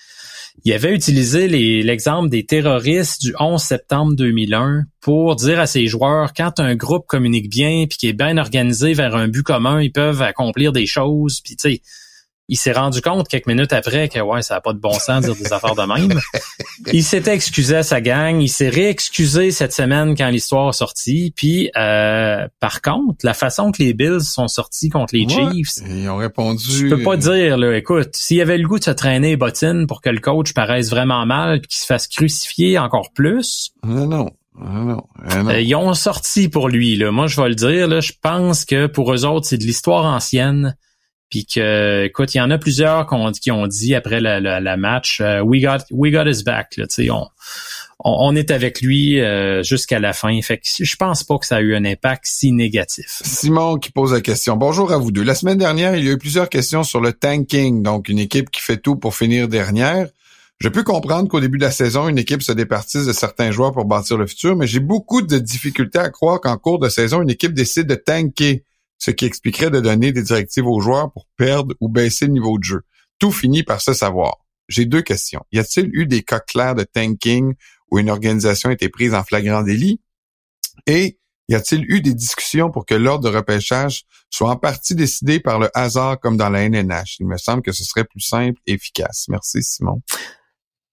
il avait utilisé l'exemple des terroristes du 11 septembre 2001 pour dire à ses joueurs quand un groupe communique bien puis qui est bien organisé vers un but commun, ils peuvent accomplir des choses. Puis tu il s'est rendu compte quelques minutes après que ouais, ça n'a pas de bon sens de dire des affaires de même. Il s'était excusé à sa gang, il s'est réexcusé cette semaine quand l'histoire est sortie. Puis euh, par contre, la façon que les Bills sont sortis contre les Chiefs, ils ont répondu. Je peux pas dire là, écoute, s'il y avait le goût de se traîner bottines pour que le coach paraisse vraiment mal puis qu'il se fasse crucifier encore plus. Non non. non, euh, ils ont sorti pour lui. Là. Moi, je vais le dire. Là, je pense que pour eux autres, c'est de l'histoire ancienne. Puis que, écoute, il y en a plusieurs qui ont, dit après la, match, euh, we got we got his back. Là, on, on, est avec lui euh, jusqu'à la fin. Fait que je pense pas que ça a eu un impact si négatif. Simon qui pose la question. Bonjour à vous deux. La semaine dernière, il y a eu plusieurs questions sur le tanking, donc une équipe qui fait tout pour finir dernière. Je peux comprendre qu'au début de la saison, une équipe se départisse de certains joueurs pour bâtir le futur, mais j'ai beaucoup de difficultés à croire qu'en cours de saison, une équipe décide de tanker ce qui expliquerait de donner des directives aux joueurs pour perdre ou baisser le niveau de jeu. Tout finit par se savoir. J'ai deux questions. Y a-t-il eu des cas clairs de tanking où une organisation été prise en flagrant délit? Et y a-t-il eu des discussions pour que l'ordre de repêchage soit en partie décidé par le hasard comme dans la NNH? Il me semble que ce serait plus simple et efficace. Merci, Simon.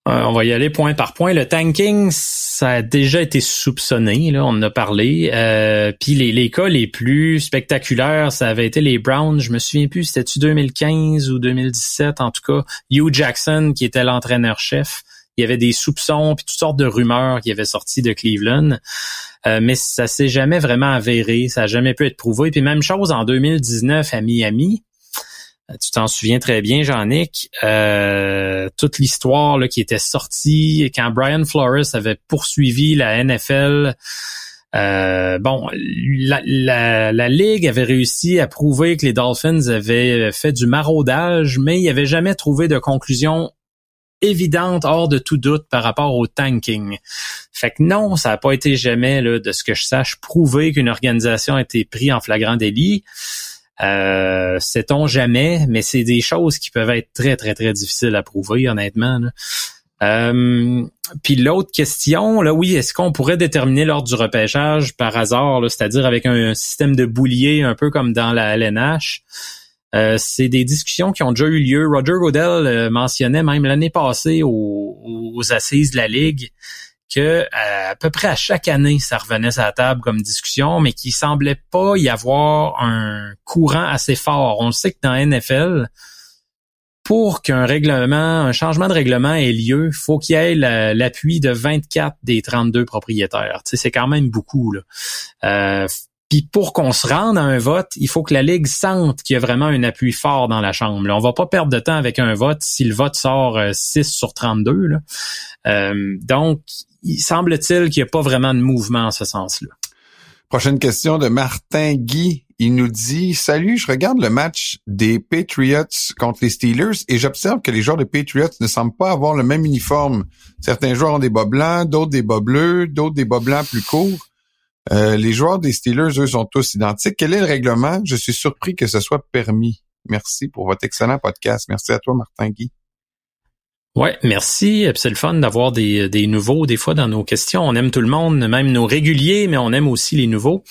Euh, on va y aller point par point. Le tanking, ça a déjà été soupçonné, là, on en a parlé. Euh, Puis les, les cas les plus spectaculaires, ça avait été les Browns. Je me souviens plus, c'était-tu 2015 ou 2017, en tout cas. Hugh Jackson, qui était l'entraîneur-chef. Il y avait des soupçons puis toutes sortes de rumeurs qui avaient sorti de Cleveland. Euh, mais ça s'est jamais vraiment avéré, ça a jamais pu être prouvé. Puis même chose en 2019 à Miami. Euh, tu t'en souviens très bien, Jean-Nic, euh, toute l'histoire qui était sortie quand Brian Flores avait poursuivi la NFL. Euh, bon, la, la, Ligue avait réussi à prouver que les Dolphins avaient fait du maraudage, mais il n'y avait jamais trouvé de conclusion évidente, hors de tout doute, par rapport au tanking. Fait que non, ça n'a pas été jamais, là, de ce que je sache, prouvé qu'une organisation a été prise en flagrant délit. Euh, Sait-on jamais, mais c'est des choses qui peuvent être très, très, très difficiles à prouver, honnêtement. Euh, puis l'autre question, là, oui, est-ce qu'on pourrait déterminer l'ordre du repêchage par hasard, c'est-à-dire avec un, système de boulier un peu comme dans la LNH? Euh, c'est des discussions qui ont déjà eu lieu. Roger Godel euh, mentionnait même l'année passée aux, assises de la Ligue que euh, à peu près à chaque année, ça revenait à la table comme discussion, mais qu'il semblait pas y avoir un courant assez fort. On sait que dans NFL, pour qu'un règlement, un changement de règlement ait lieu, faut qu'il y ait l'appui de 24 des 32 propriétaires. C'est quand même beaucoup. Là. Euh, puis pour qu'on se rende à un vote, il faut que la Ligue sente qu'il y a vraiment un appui fort dans la Chambre. Là, on va pas perdre de temps avec un vote si le vote sort 6 euh, sur 32. Là. Euh, donc, il semble-t-il qu'il n'y a pas vraiment de mouvement en ce sens-là. Prochaine question de Martin Guy. Il nous dit Salut, je regarde le match des Patriots contre les Steelers et j'observe que les joueurs des Patriots ne semblent pas avoir le même uniforme. Certains joueurs ont des bas blancs, d'autres des bas bleus, d'autres des bas blancs plus courts. Euh, les joueurs des Steelers, eux, sont tous identiques. Quel est le règlement? Je suis surpris que ce soit permis. Merci pour votre excellent podcast. Merci à toi, Martin Guy. Ouais, merci. C'est le fun d'avoir des, nouveaux des fois dans nos questions. On aime tout le monde, même nos réguliers, mais on aime aussi les nouveaux.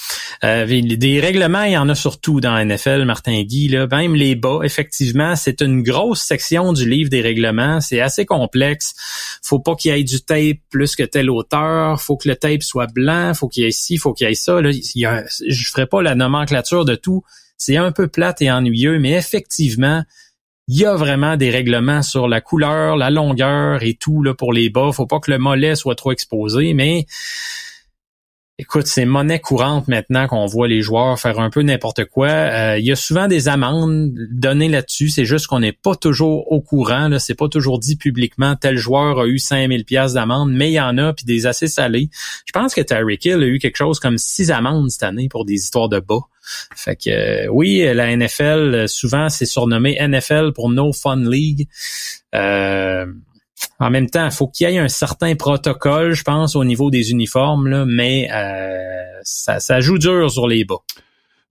Euh, des règlements, il y en a surtout dans NFL, Martin Guy. Là. Même les bas, effectivement, c'est une grosse section du livre des règlements. C'est assez complexe. Faut pas qu'il y ait du tape plus que telle hauteur. Faut que le tape soit blanc. Faut qu'il y ait ci, faut qu'il y ait ça. Là, il y je ferai pas la nomenclature de tout. C'est un peu plate et ennuyeux, mais effectivement, il y a vraiment des règlements sur la couleur, la longueur et tout là pour les bas. Faut pas que le mollet soit trop exposé, mais Écoute, c'est monnaie courante maintenant qu'on voit les joueurs faire un peu n'importe quoi. Euh, il y a souvent des amendes données là-dessus. C'est juste qu'on n'est pas toujours au courant. Là, c'est pas toujours dit publiquement tel joueur a eu 5000 pièces d'amende, mais il y en a puis des assez salés. Je pense que Tyreek Hill a eu quelque chose comme six amendes cette année pour des histoires de bas. Fait que euh, oui, la NFL souvent c'est surnommé NFL pour No Fun League. Euh, en même temps, il faut qu'il y ait un certain protocole, je pense, au niveau des uniformes, là, mais euh, ça, joue dur sur les bas.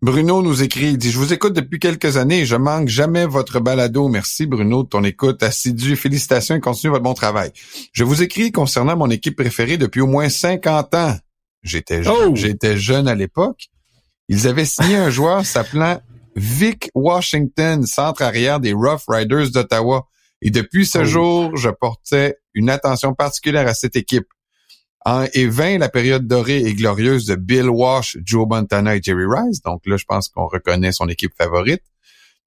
Bruno nous écrit, il dit, je vous écoute depuis quelques années je manque jamais votre balado. Merci Bruno de ton écoute assidue. Félicitations et continuez votre bon travail. Je vous écris concernant mon équipe préférée depuis au moins 50 ans. J'étais oh! j'étais jeune à l'époque. Ils avaient signé un joueur s'appelant Vic Washington, centre arrière des Rough Riders d'Ottawa. Et depuis ce oh. jour, je portais une attention particulière à cette équipe. En, et 20, la période dorée et glorieuse de Bill Walsh, Joe Montana et Jerry Rice. Donc là, je pense qu'on reconnaît son équipe favorite.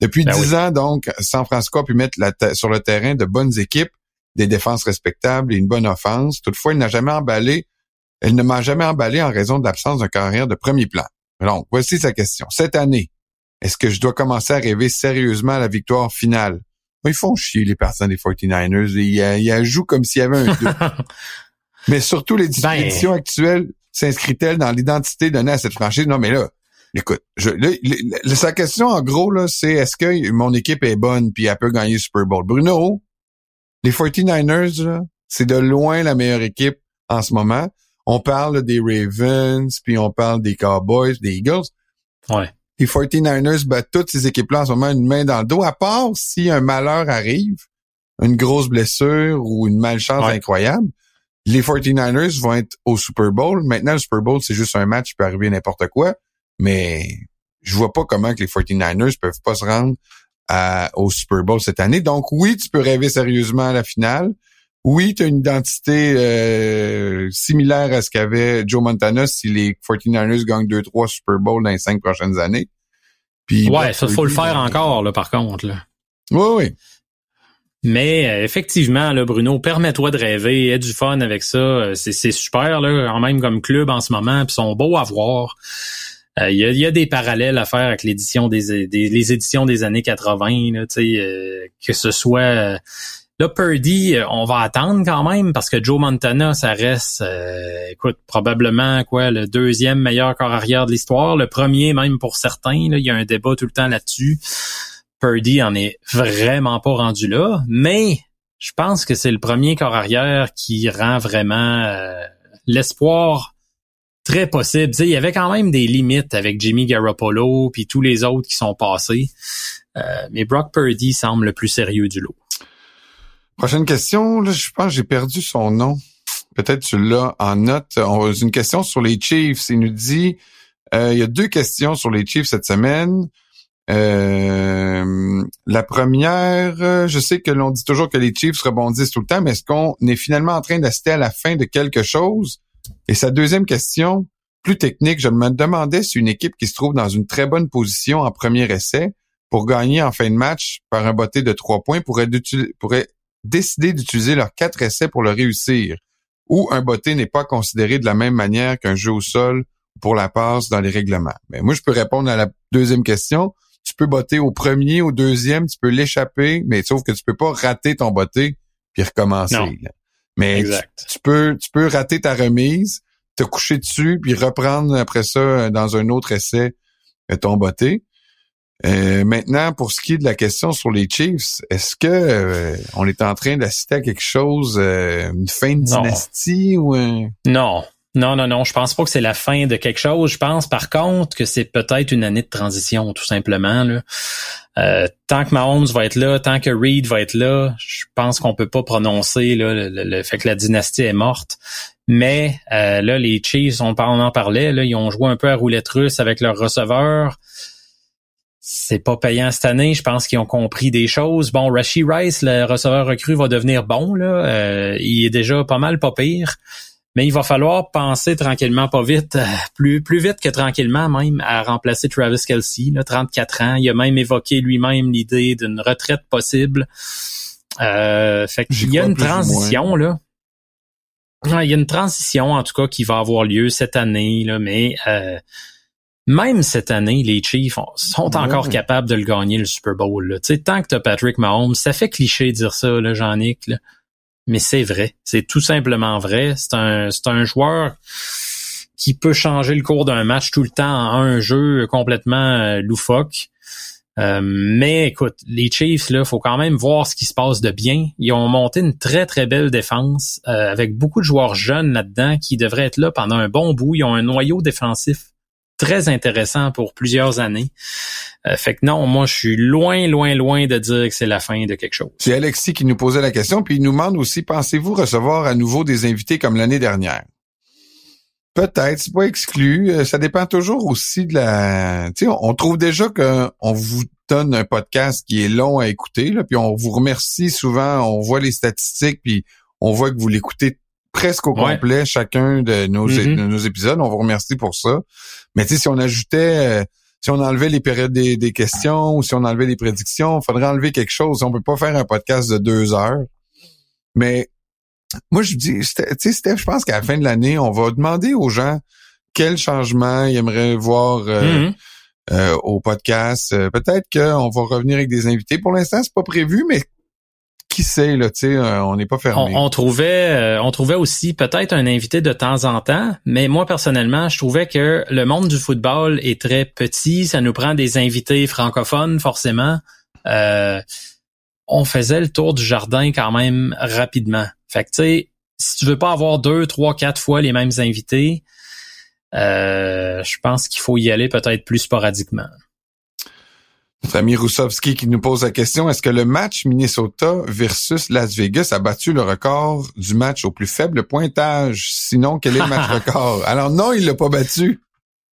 Depuis ben dix ans, donc, San Francisco a pu mettre sur le terrain de bonnes équipes, des défenses respectables et une bonne offense. Toutefois, il n'a jamais emballé, elle ne m'a jamais emballé en raison de l'absence d'un carrière de premier plan. Donc, voici sa question. Cette année, est-ce que je dois commencer à rêver sérieusement à la victoire finale? ils font chier les partisans des 49ers. Ils, ils, jouent comme s'il y avait un doute. mais surtout, les ben, éditions actuelles s'inscrit-elle dans l'identité donnée à cette franchise? Non, mais là, écoute, je, sa question en gros, là, c'est est-ce que mon équipe est bonne puis elle peut gagner le Super Bowl? Bruno, les 49ers, c'est de loin la meilleure équipe en ce moment. On parle des Ravens, puis on parle des Cowboys, des Eagles. Ouais les 49ers battent toutes ces équipes-là en ce moment une main dans le dos, à part si un malheur arrive, une grosse blessure ou une malchance incroyable. Les 49ers vont être au Super Bowl. Maintenant, le Super Bowl, c'est juste un match, il peut arriver n'importe quoi. Mais je vois pas comment que les 49ers peuvent pas se rendre au Super Bowl cette année. Donc oui, tu peux rêver sérieusement à la finale. Oui, tu as une identité euh, similaire à ce qu'avait Joe Montana si les 49ers gagnent 2-3 Super Bowl dans les cinq prochaines années. Puis, ouais, ça faut le faire encore, là, par contre. Là. Oui, oui. Mais euh, effectivement, là, Bruno, permets-toi de rêver, aie du fun avec ça. Euh, c'est super, là, quand même comme club en ce moment, puis sont beaux à voir. Il y, a, des parallèles à faire avec l'édition des, les éditions des années 80, là, que ce soit Là, Purdy, euh, on va attendre quand même parce que Joe Montana, ça reste, euh, écoute, probablement quoi, le deuxième meilleur corps arrière de l'histoire, le premier même pour certains. Il y a un débat tout le temps là-dessus. Purdy en est vraiment pas rendu là, mais je pense que c'est le premier corps arrière qui rend vraiment euh, l'espoir très possible. il y avait quand même des limites avec Jimmy Garoppolo puis tous les autres qui sont passés. mais Brock Purdy semble le plus sérieux du lot. Prochaine question, là, je pense que j'ai perdu son nom. Peut-être tu l'as en note. On une question sur les Chiefs. Il nous dit, euh, il y a deux questions sur les Chiefs cette semaine. Euh, la première, je sais que l'on dit toujours que les Chiefs rebondissent tout le temps, mais est-ce qu'on est finalement en train d'assister à la fin de quelque chose? Et sa deuxième question, plus technique, je me demandais si une équipe qui se trouve dans une très bonne position en premier essai pour gagner en fin de match par un botté de trois points pourrait, pourrait décider d'utiliser leurs quatre essais pour le réussir, ou un botté n'est pas considéré de la même manière qu'un jeu au sol pour la passe dans les règlements. Mais moi, je peux répondre à la deuxième question. Tu peux botter au premier, au deuxième, tu peux l'échapper, mais sauf que tu peux pas rater ton botté puis recommencer. Mais tu, peux tu peux rater ta remise, te coucher dessus puis reprendre après ça dans un autre essai euh, ton botté. Euh, maintenant, pour ce qui est de la question sur les Chiefs, est-ce que euh, on est en train d'assister à quelque chose, euh, une fin de dynastie ou Non, Non, non, non, je pense pas que c'est la fin de quelque chose. Je pense par contre que c'est peut-être une année de transition, tout simplement. Là. Euh, tant que Mahomes va être là, tant que Reed va être là, je pense qu'on peut pas prononcer là, le, fait que la dynastie est morte. Mais euh, là, les Chiefs, on, en parlait, là, ils ont joué un peu à roulette russe avec leurs receveurs. C'est pas payant cette année. Je pense qu'ils ont compris des choses. Bon, Rashi Rice, le receveur recru, va devenir bon. Là. Euh, il est déjà pas mal pas pire mais il va falloir penser tranquillement, pas vite, euh, plus plus vite que tranquillement même, à remplacer Travis Kelsey, là, 34 ans. Il a même évoqué lui-même l'idée d'une retraite possible. Euh, fait qu'il y a une transition là. il y a une transition en tout cas qui va avoir lieu cette année là, mais euh, même cette année, les Chiefs sont encore capables de le gagner le Super Bowl. Là. tant que tu as Patrick Mahomes, ça fait cliché de dire ça, là, Jean-Nic mais c'est vrai. C'est tout simplement vrai. C'est un, c'est un joueur qui peut changer le cours d'un match tout le temps en un jeu complètement euh, loufoque. Euh, mais écoute, les Chiefs, là, faut quand même voir ce qui se passe de bien. Ils ont monté une très, très belle défense euh, avec beaucoup de joueurs jeunes là-dedans qui devraient être là pendant un bon bout. Ils ont un noyau défensif très intéressant pour plusieurs années. Euh, fait que non, moi, je suis loin, loin, loin de dire que c'est la fin de quelque chose. C'est Alexis qui nous posait la question, puis il nous demande aussi, pensez-vous recevoir à nouveau des invités comme l'année dernière? Peut-être, c'est pas exclu. Euh, ça dépend toujours aussi de la. Tu sais, on, trouve déjà qu'on vous donne un podcast qui est long à écouter, là, puis on vous remercie souvent. On voit les statistiques, puis on voit que vous l'écoutez presque au complet chacun de nos, mm-hmm. de nos épisodes. On vous remercie pour ça. Mais tu sais, si on ajoutait, euh, si on enlevait les périodes des, questions ou si on enlevait les prédictions, il faudrait enlever quelque chose. On peut pas faire un podcast de deux heures. Mais moi, je dis, tu sais, Steph, je pense qu'à la fin de l'année, on va demander aux gens quel changement ils aimeraient voir euh, mm-hmm. euh, au podcast. Peut-être qu'on va revenir avec des invités. Pour l'instant, c'est pas prévu, mais qui sait là, euh, on n'est pas fermé. On, trouvait, euh, on trouvait aussi peut-être un invité de temps en temps, mais moi personnellement, je trouvais que le monde du football est très petit, ça nous prend des invités francophones forcément. Euh, on faisait le tour du jardin quand même rapidement. Fait que tu sais, si tu veux pas avoir deux, trois, quatre fois les mêmes invités, je pense qu'il faut y aller peut-être plus sporadiquement. Notre ami Roussovski qui nous pose la question, est-ce que le match Minnesota versus Las Vegas a battu le record du match au plus faible pointage? Sinon, quel est le match record? Alors non, il l'a pas battu.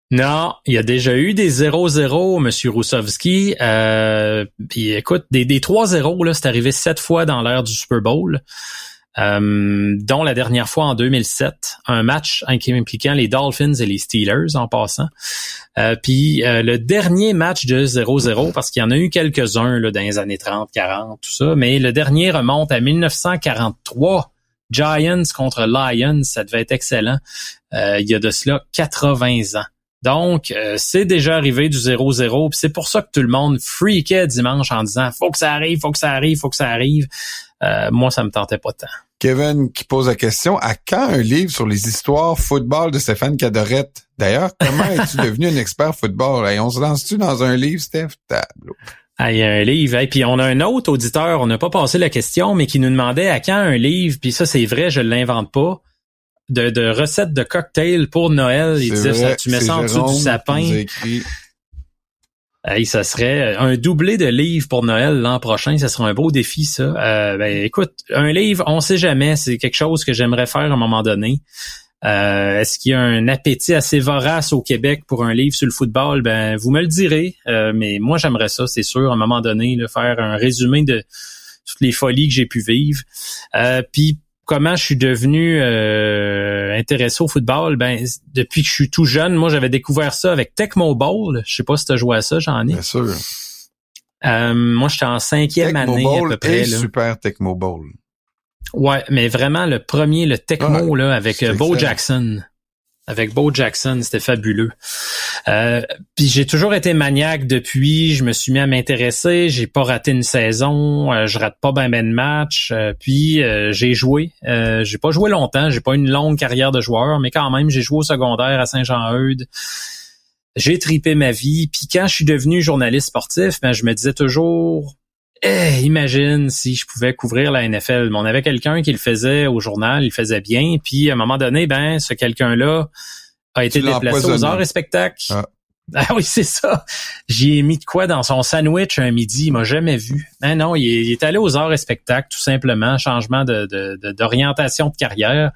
Non, il y a déjà eu des 0-0, Monsieur Roussovski. Euh, puis écoute, des, des 3-0, là, c'est arrivé sept fois dans l'ère du Super Bowl. Euh, dont la dernière fois en 2007, un match impliquant les Dolphins et les Steelers en passant. Euh, puis euh, le dernier match de 0-0, parce qu'il y en a eu quelques-uns dans les années 30, 40, tout ça, mais le dernier remonte à 1943. Giants contre Lions, ça devait être excellent. il y a de cela 80 ans. Donc, c'est déjà arrivé du 0-0, c'est pour ça que tout le monde freakait dimanche en disant « faut que ça arrive, faut que ça arrive, faut que ça arrive ». Euh, moi, ça me tentait pas tant. Kevin qui pose la question, à quand un livre sur les histoires football de Stéphane Cadorette? D'ailleurs, comment es-tu devenu un expert football? on se lance-tu dans un livre, Steph? Tableau. Ah, il y a un livre. Et puis on a un autre auditeur, on n'a pas passé la question, mais qui nous demandait à quand un livre, puis ça c'est vrai, je l'invente pas, de, recettes de cocktails pour Noël. Il disait, tu mets ça en dessous du sapin. Hey, ça serait un doublé de livres pour Noël l'an prochain. Ça serait un beau défi, ça. Euh, ben, écoute, un livre, on sait jamais. C'est quelque chose que j'aimerais faire à un moment donné. Euh, est-ce qu'il y a un appétit assez vorace au Québec pour un livre sur le football? Ben, vous me le direz. Euh, mais moi, j'aimerais ça, c'est sûr, à un moment donné, le faire un résumé de toutes les folies que j'ai pu vivre. Puis comment je suis devenu euh, intéressé au football, ben depuis que je suis tout jeune, moi j'avais découvert ça avec Tecmo Bowl. Je sais pas si tu as joué à ça, j'en ai. Bien sûr. Euh, moi, j'étais en cinquième année à peu près. là. super Tecmo Bowl. Ouais, mais vraiment le premier, le Tecmo là, avec euh, Bo Jackson avec Bo Jackson, c'était fabuleux. Euh, puis j'ai toujours été maniaque depuis, je me suis mis à m'intéresser, j'ai pas raté une saison, euh, je rate pas ben ben de match, euh, puis j'ai joué. j'ai pas joué longtemps, j'ai pas une longue carrière de joueur, mais quand même, j'ai joué au secondaire à Saint-Jean-Eudes. J'ai tripé ma vie, puis quand je suis devenu journaliste sportif, ben je me disais toujours eh, imagine si je pouvais couvrir la NFL. Mais on avait quelqu'un qui le faisait au journal, il le faisait bien, puis à un moment donné, ben, ce quelqu'un-là a été déplacé aux heures et spectacles. Ah. Ah oui, c'est ça. J'y ai mis de quoi dans son sandwich un midi. Il m'a jamais vu. Non, il est, allé aux heures et spectacles, tout simplement. Changement de, d'orientation de, carrière.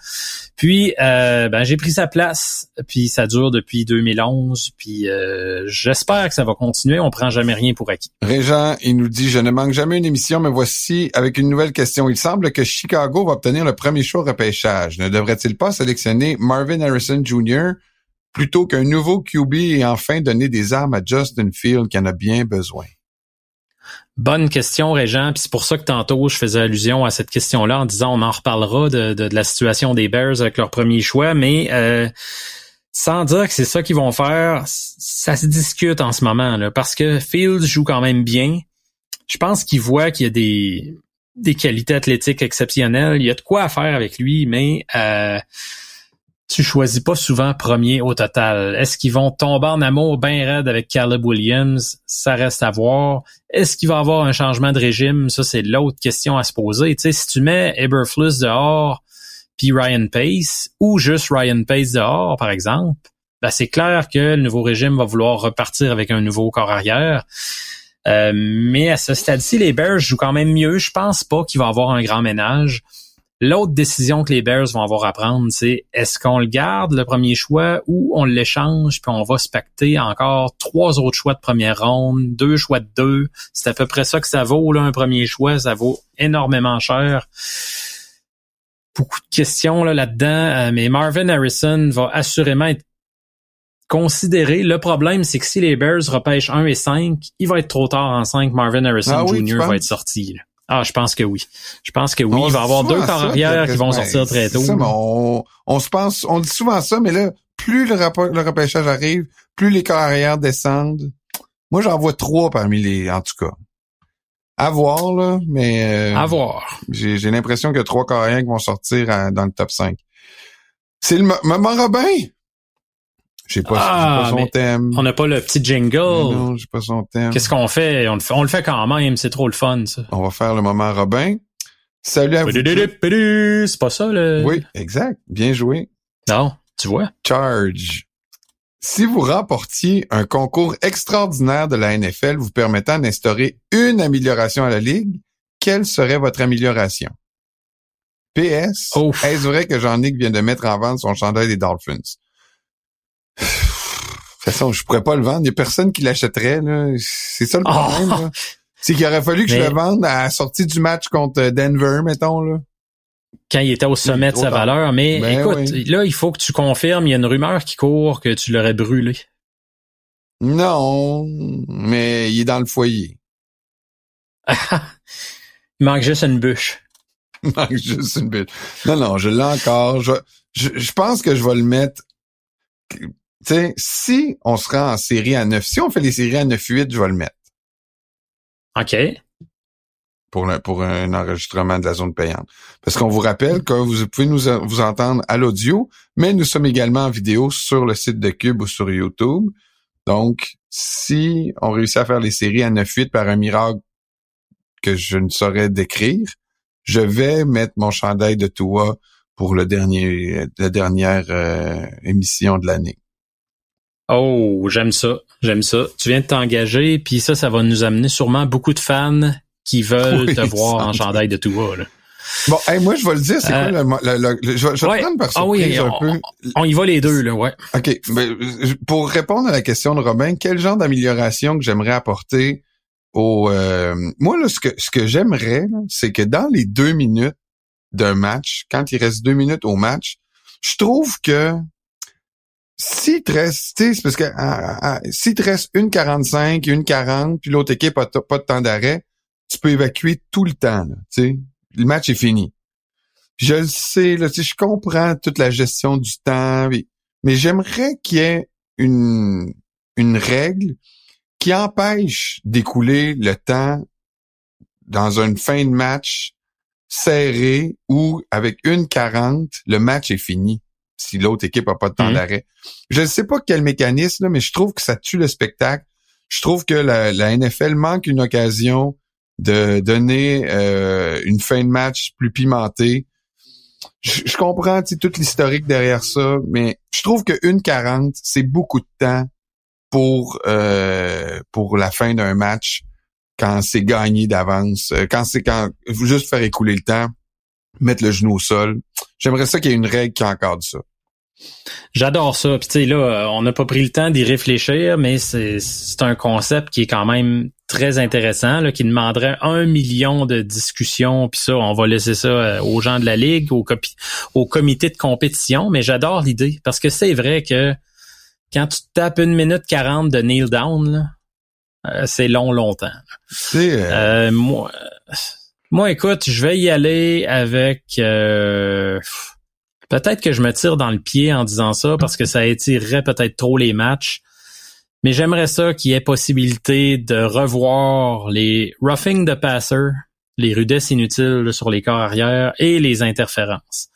Puis, euh, ben, j'ai pris sa place. Puis, ça dure depuis 2011. Puis, euh, j'espère que ça va continuer. On prend jamais rien pour acquis. Régent, il nous dit, je ne manque jamais une émission, mais voici avec une nouvelle question. Il semble que Chicago va obtenir le premier choix repêchage. Ne devrait-il pas sélectionner Marvin Harrison Jr., plutôt qu'un nouveau QB et enfin donner des armes à Justin Field qui en a bien besoin? Bonne question, Régent. Puis c'est pour ça que tantôt, je faisais allusion à cette question-là en disant on en reparlera de, la situation des Bears avec leur premier choix, mais euh, sans dire que c'est ça qu'ils vont faire, ça se discute en ce moment, là, parce que Fields joue quand même bien. Je pense qu'il voit qu'il y a des, des qualités athlétiques exceptionnelles. Il y a de quoi faire avec lui, mais euh, tu choisis pas souvent premier au total. Est-ce qu'ils vont tomber en amour bien raide avec Caleb Williams? Ça reste à voir. Est-ce qu'il va avoir un changement de régime? Ça, c'est l'autre question à se poser. Tu sais, si tu mets Eberflus dehors puis Ryan Pace ou juste Ryan Pace dehors, par exemple, ben c'est clair que le nouveau régime va vouloir repartir avec un nouveau corps arrière. Euh, mais à ce stade-ci, les Bears jouent quand même mieux. Je pense pas qu'il va avoir un grand ménage. L'autre décision que les Bears vont avoir à prendre, c'est est-ce qu'on le garde, le premier choix, ou on l'échange, puis on va se pacter encore trois autres choix de première ronde, deux choix de deux. C'est à peu près ça que ça vaut, là, un premier choix. Ça vaut énormément cher. Beaucoup de questions là, là-dedans, euh, mais Marvin Harrison va assurément être considéré. Le problème, c'est que si les Bears repêchent 1 et 5, il va être trop tard en 5. Marvin Harrison ah Jr. va être sorti. Là. Ah, je pense que oui. Je pense que oui. il va y avoir deux corps arrière qui vont sortir très tôt. on, se pense, on dit souvent ça, mais là, plus le, le repêchage arrive, plus les corps arrière descendent. Moi, j'en vois trois parmi les, en tout cas. À voir, là, mais... Euh, à voir. J'ai, l'impression qu'il y a trois corps arrière qui vont sortir dans le top 5. C'est le moment Robin! J'ai pas, pas, ah, son thème. On n'a pas le petit jingle. non, j'ai pas son thème. Qu'est-ce qu'on fait? On le fait? On le fait quand même, c'est trop le fun, ça. On va faire le moment Robin. Salut à vous. C'est pas ça, le... Oui, exact. Bien joué. Non, tu vois. Charge. Si vous remportiez un concours extraordinaire de la NFL vous permettant d'instaurer une amélioration à la Ligue, quelle serait votre amélioration? PS, est-ce vrai que Jean-Nic vient de mettre en vente son chandail des Dolphins? De toute façon, je pourrais pas le vendre. Il y a personne qui l'achèterait. C'est ça le problème. C'est qu'il aurait fallu que je le vende à la sortie du match contre Denver, mettons. Là. Quand il était au sommet de sa valeur. Mais ben écoute, là, il faut que tu confirmes. Il y a une rumeur qui court que tu l'aurais brûlé. Non, mais il est dans le foyer. il manque juste une bûche. Il manque juste une bûche. Non, non, je l'ai encore. Je, je pense que je vais le mettre sais, si on se rend en série à 9, si on fait les séries à 9-8, je vais le mettre. OK. Pour, pour un enregistrement de la zone payante. Parce qu'on vous rappelle que vous pouvez nous vous entendre à l'audio, mais nous sommes également en vidéo sur le site de Cube ou sur YouTube. Donc, si on réussit à faire les séries à 9-8 par un miracle que je ne saurais décrire, je vais mettre mon chandail de toi pour le dernier, la dernière euh, émission de l'année. Oh, j'aime ça, j'aime ça. Tu viens de t'engager, puis ça, ça va nous amener sûrement beaucoup de fans qui veulent te voir en chandail de Tua. Là. Bon, moi, je vais le dire, c'est quoi le, le, je, vais, te prendre par ah oui, un peu. On y va les deux, là, ouais. OK. Ben, pour répondre à la question de Robin, quel genre d'amélioration que j'aimerais apporter au... Euh, moi, là, ce que, ce que j'aimerais, c'est que dans les deux minutes d'un match, quand il reste deux minutes au match, je trouve que si te reste, c'est parce que si te reste une 45 une 40, puis l'autre équipe a pas de temps d'arrêt, tu peux évacuer tout le temps. Le match est fini. je le sais, là, je comprends toute la gestion du temps, mais, j'aimerais qu'il y ait une, règle qui empêche d'écouler le temps dans une fin de match serré où avec une 40, le match est fini si l'autre équipe a pas de temps mhm. d'arrêt. Je ne sais pas quel mécanisme, mais je trouve que ça tue le spectacle. Je trouve que la, NFL manque une occasion de donner euh, une fin de match plus pimentée. Je, je comprends tout l'historique derrière ça, mais je trouve que 1,40, c'est beaucoup de temps pour euh, pour la fin d'un match quand c'est gagné d'avance, euh, quand c'est quand juste faire écouler le temps, mettre le genou au sol. J'aimerais ça qu'il y ait une règle qui encadre ça. J'adore ça. Puis tu sais là, on n'a pas pris le temps d'y réfléchir, mais c'est un concept qui est quand même très intéressant, là, qui demanderait un million de discussions. Puis ça, on va laisser ça euh, aux gens de la ligue, au, au comité de compétition. Mais j'adore l'idée parce que c'est vrai que quand tu tapes une minute quarante de kneel down, euh, c'est long longtemps. Euh, moi, moi, écoute, je vais y aller avec Peut-être que je me tire dans le pied en disant ça parce que ça étirerait peut-être trop les matchs. Mais j'aimerais ça qu'il y ait possibilité de revoir les roughing de passer, les rudesses inutiles sur les corps arrière et les interférences.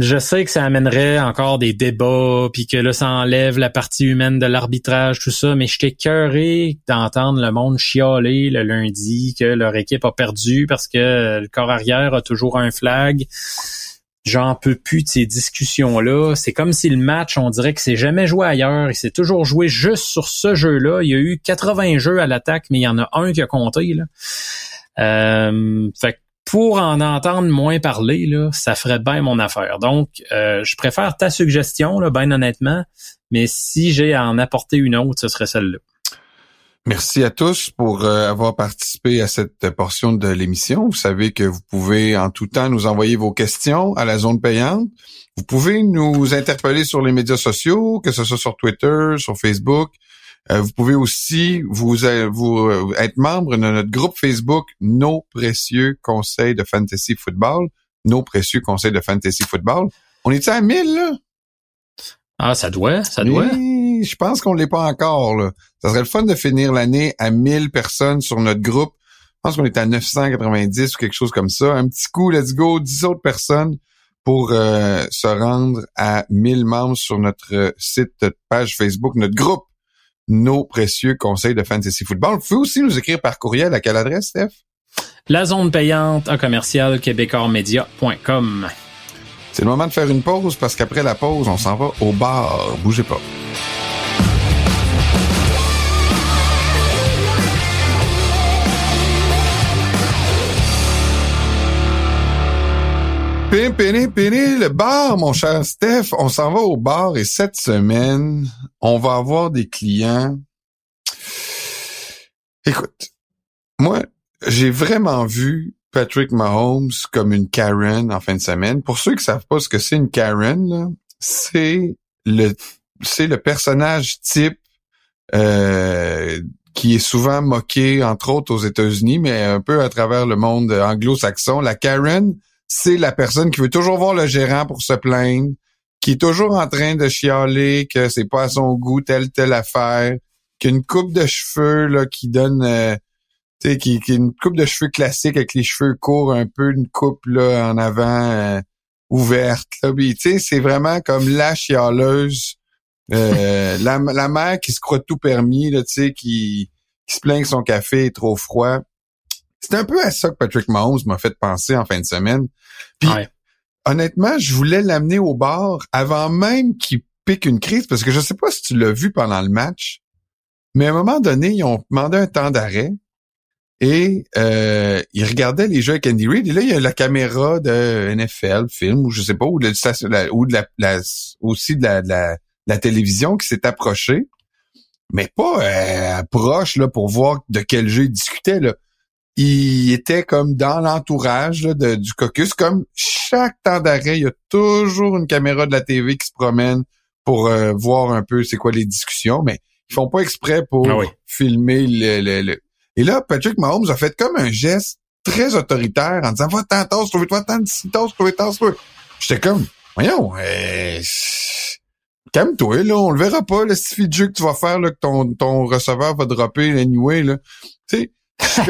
Je sais que ça amènerait encore des débats, puis que là, ça enlève la partie humaine de l'arbitrage, tout ça, mais j'étais cœuré d'entendre le monde chialer le lundi que leur équipe a perdu parce que le corps arrière a toujours un flag. J'en peux plus de ces discussions-là. C'est comme si le match, on dirait que c'est jamais joué ailleurs. Il s'est toujours joué juste sur ce jeu-là. Il y a eu 80 jeux à l'attaque, mais il y en a un qui a compté. Là. Euh, pour en entendre moins parler, ça ferait bien mon affaire. Donc, euh, je préfère ta suggestion, bien honnêtement, mais si j'ai à en apporter une autre, ce serait celle-là. Merci à tous pour euh, avoir participé à cette portion de l'émission. Vous savez que vous pouvez en tout temps nous envoyer vos questions à la zone payante. Vous pouvez nous interpeller sur les médias sociaux, que ce soit sur Twitter, sur Facebook. Euh, vous pouvez aussi vous, euh, vous être membre de notre groupe Facebook Nos précieux conseils de fantasy football. Nos précieux conseils de fantasy football. On est à 1000 là? Ah, ça doit, ça doit. je pense qu'on l'est pas encore. Là. Ça serait le fun de finir l'année à 1000 personnes sur notre groupe. Je pense qu'on est à 990 ou quelque chose comme ça. Un petit coup, let's go, 10 autres personnes pour euh, se rendre à 1000 membres sur notre site, page Facebook, notre groupe, nos précieux conseils de fantasy football. Vous pouvez aussi nous écrire par courriel à quelle adresse, Steph? La zone payante en commercial québécoismedia.com. C'est le moment de faire une pause parce qu'après la pause, on s'en va au bar. Bougez pas. Pini, pini, le bar, mon cher Steph. On s'en va au bar et cette semaine, on va avoir des clients. Écoute, moi, j'ai vraiment vu Patrick Mahomes comme une Karen en fin de semaine. Pour ceux qui savent pas ce que c'est une Karen, c'est le c'est le personnage type euh, qui est souvent moqué, entre autres aux États-Unis, mais un peu à travers le monde anglo-saxon. La Karen, c'est la personne qui veut toujours voir le gérant pour se plaindre, qui est toujours en train de chialer que c'est pas à son goût telle telle affaire, qu'une coupe de cheveux là qui donne euh, tu sais, qui, qui une coupe de cheveux classique avec les cheveux courts, un peu une coupe là en avant euh, ouverte. Là. tu sais, c'est vraiment comme la chialeuse, euh, la, la mère qui se croit tout permis, là, tu sais, qui, qui se plaint que son café est trop froid. C'est un peu à ça que Patrick Mahomes m'a fait penser en fin de semaine. Puis, honnêtement, je voulais l'amener au bar avant même qu'il pique une crise, parce que je sais pas si tu l'as vu pendant le match, mais à un moment donné, ils ont demandé un temps d'arrêt. Et euh, il regardait les jeux avec Andy Reid. Et là, il y a la caméra de NFL, film, ou je sais pas, ou de, ou de la, aussi de la, de la, télévision qui s'est approchée. Mais pas euh, proche là, pour voir de quel jeu il discutait. Là. Il était comme dans l'entourage du caucus. Comme chaque temps d'arrêt, il y a toujours une caméra de la TV qui se promène pour euh, voir un peu c'est quoi les discussions. Mais ils font pas exprès pour ah filmer le, le et là, Patrick Mahomes a fait comme un geste très autoritaire en disant, va-t'en, tasse-toi, tant tasse-toi, tasse-toi. J'étais comme, voyons, euh, calme-toi, là, on le verra pas, le style de jeu que tu vas faire, là, que ton, ton receveur va dropper anyway, là. Tu sais.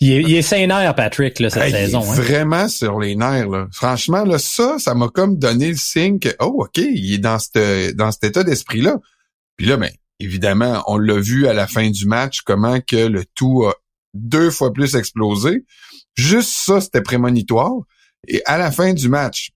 il, est, il est Patrick, là, cette saison. Il est hein. Vraiment sur les nerfs, là. Franchement, là, ça, ça m'a comme donné le signe que, oh, OK, il est dans, cette, dans cet état d'esprit-là. Puis là, ben, évidemment, on l'a vu à la fin du match, comment que le tout a deux fois plus explosé. Juste ça, c'était prémonitoire. Et à la fin du match,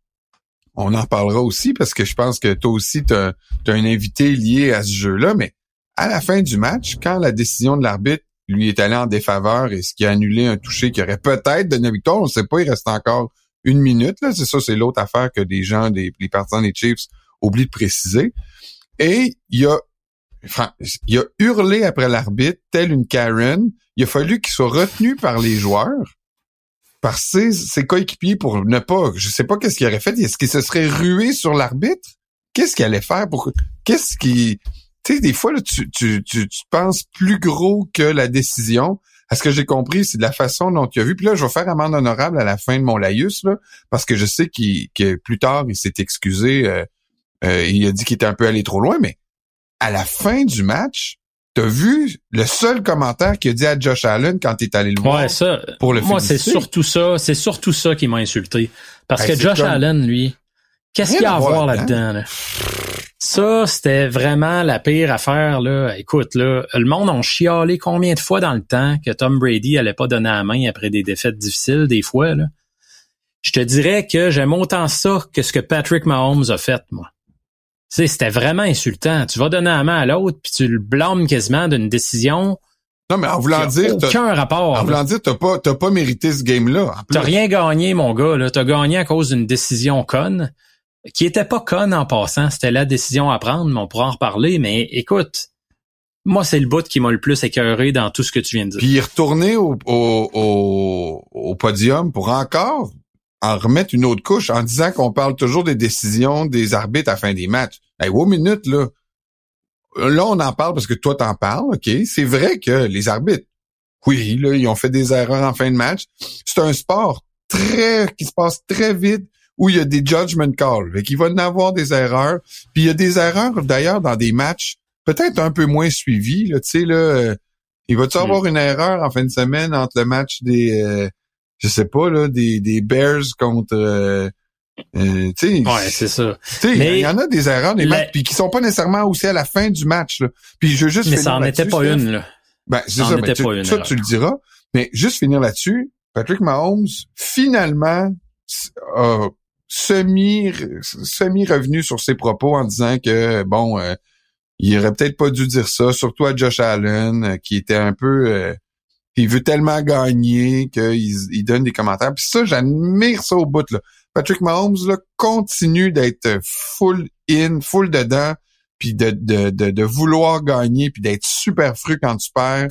on en parlera aussi parce que je pense que toi aussi, tu as, un invité lié à ce jeu-là, mais à la fin du match, quand la décision de l'arbitre lui est allée en défaveur et ce qui a annulé un toucher qui aurait peut-être donné victoire, on ne sait pas, il reste encore une minute. Là, c'est ça, c'est l'autre affaire que des gens, des, les partisans des Chiefs oublient de préciser. Et il a, enfin, il a hurlé après l'arbitre, tel une Karen. Il a fallu qu'il soit retenu par les joueurs par ses, coéquipiers pour ne pas, je sais pas qu'est-ce qu'il aurait fait. Est-ce qu'il se serait rué sur l'arbitre? Qu'est-ce qu'il allait faire pour, qu'est-ce qui, tu sais, des fois, là, tu, tu, tu, penses plus gros que la décision. À ce que j'ai compris, c'est de la façon dont tu as vu. Puis là, je vais faire amende honorable à la fin de mon laïus, là, parce que je sais qu'il, que plus tard, il s'est excusé. Euh, euh, il a dit qu'il était un peu allé trop loin, mais à la fin du match, T'as vu le seul commentaire qu'il a dit à Josh Allen quand il est allé le voir ouais, ça, pour le Moi, c'est surtout ça, c'est surtout ça qui m'a insulté. Parce que Josh Allen, lui, qu'est-ce qu'il y a à voir là-dedans? Là? Ça, c'était vraiment la pire affaire. Là. Écoute, là, le monde a chialé combien de fois dans le temps que Tom Brady allait pas donner la main après des défaites difficiles, des fois. Là. Je te dirais que j'aime autant ça que ce que Patrick Mahomes a fait, moi sais, c'était vraiment insultant. Tu vas donner la main à l'autre, puis tu le blâmes quasiment d'une décision. Non, mais en voulant dire. Aucun rapport. En voulant dire, t'as pas, t'as pas mérité ce game-là. T'as rien gagné, mon gars, là. T'as gagné à cause d'une décision conne, qui était pas conne en passant. C'était la décision à prendre, mais on pourra en reparler. Mais écoute, moi, c'est le bout qui m'a le plus écœuré dans tout ce que tu viens de dire. Puis retourné au, podium pour encore en remettre une autre couche en disant qu'on parle toujours des décisions des arbitres à fin des matchs. Hey, wow, minute, là. Là, on en parle parce que toi, t'en parles, OK? C'est vrai que les arbitres, oui, là, ils ont fait des erreurs en fin de match. C'est un sport très, qui se passe très vite où il y a des judgment calls. Fait qu'il va en avoir des erreurs. Puis il y a des erreurs, d'ailleurs, dans des matchs peut-être un peu moins suivis, là, tu sais, là. Euh, il va-tu avoir une erreur en fin de semaine entre le match des, euh, je sais pas, là, des, des Bears contre... Euh, euh ouais, c'est ça. Il y en a des erreurs des matchs puis qui sont pas nécessairement aussi à la fin du match. Là. Puis je veux juste Mais ça en était pas une là. Ben c'est ça. Ben, tu, une, ça tu le diras. Mais juste finir là-dessus. Patrick Mahomes finalement a semi semi revenu sur ses propos en disant que bon euh, il aurait peut-être pas dû dire ça, surtout à Josh Allen euh, qui était un peu il veut tellement gagner qu'il il donne des commentaires. Puis ça, j'admire ça au bout. Là. Patrick Mahomes là, continue d'être full in, full dedans, puis de, de, de, vouloir gagner, puis d'être super fru quand tu perds.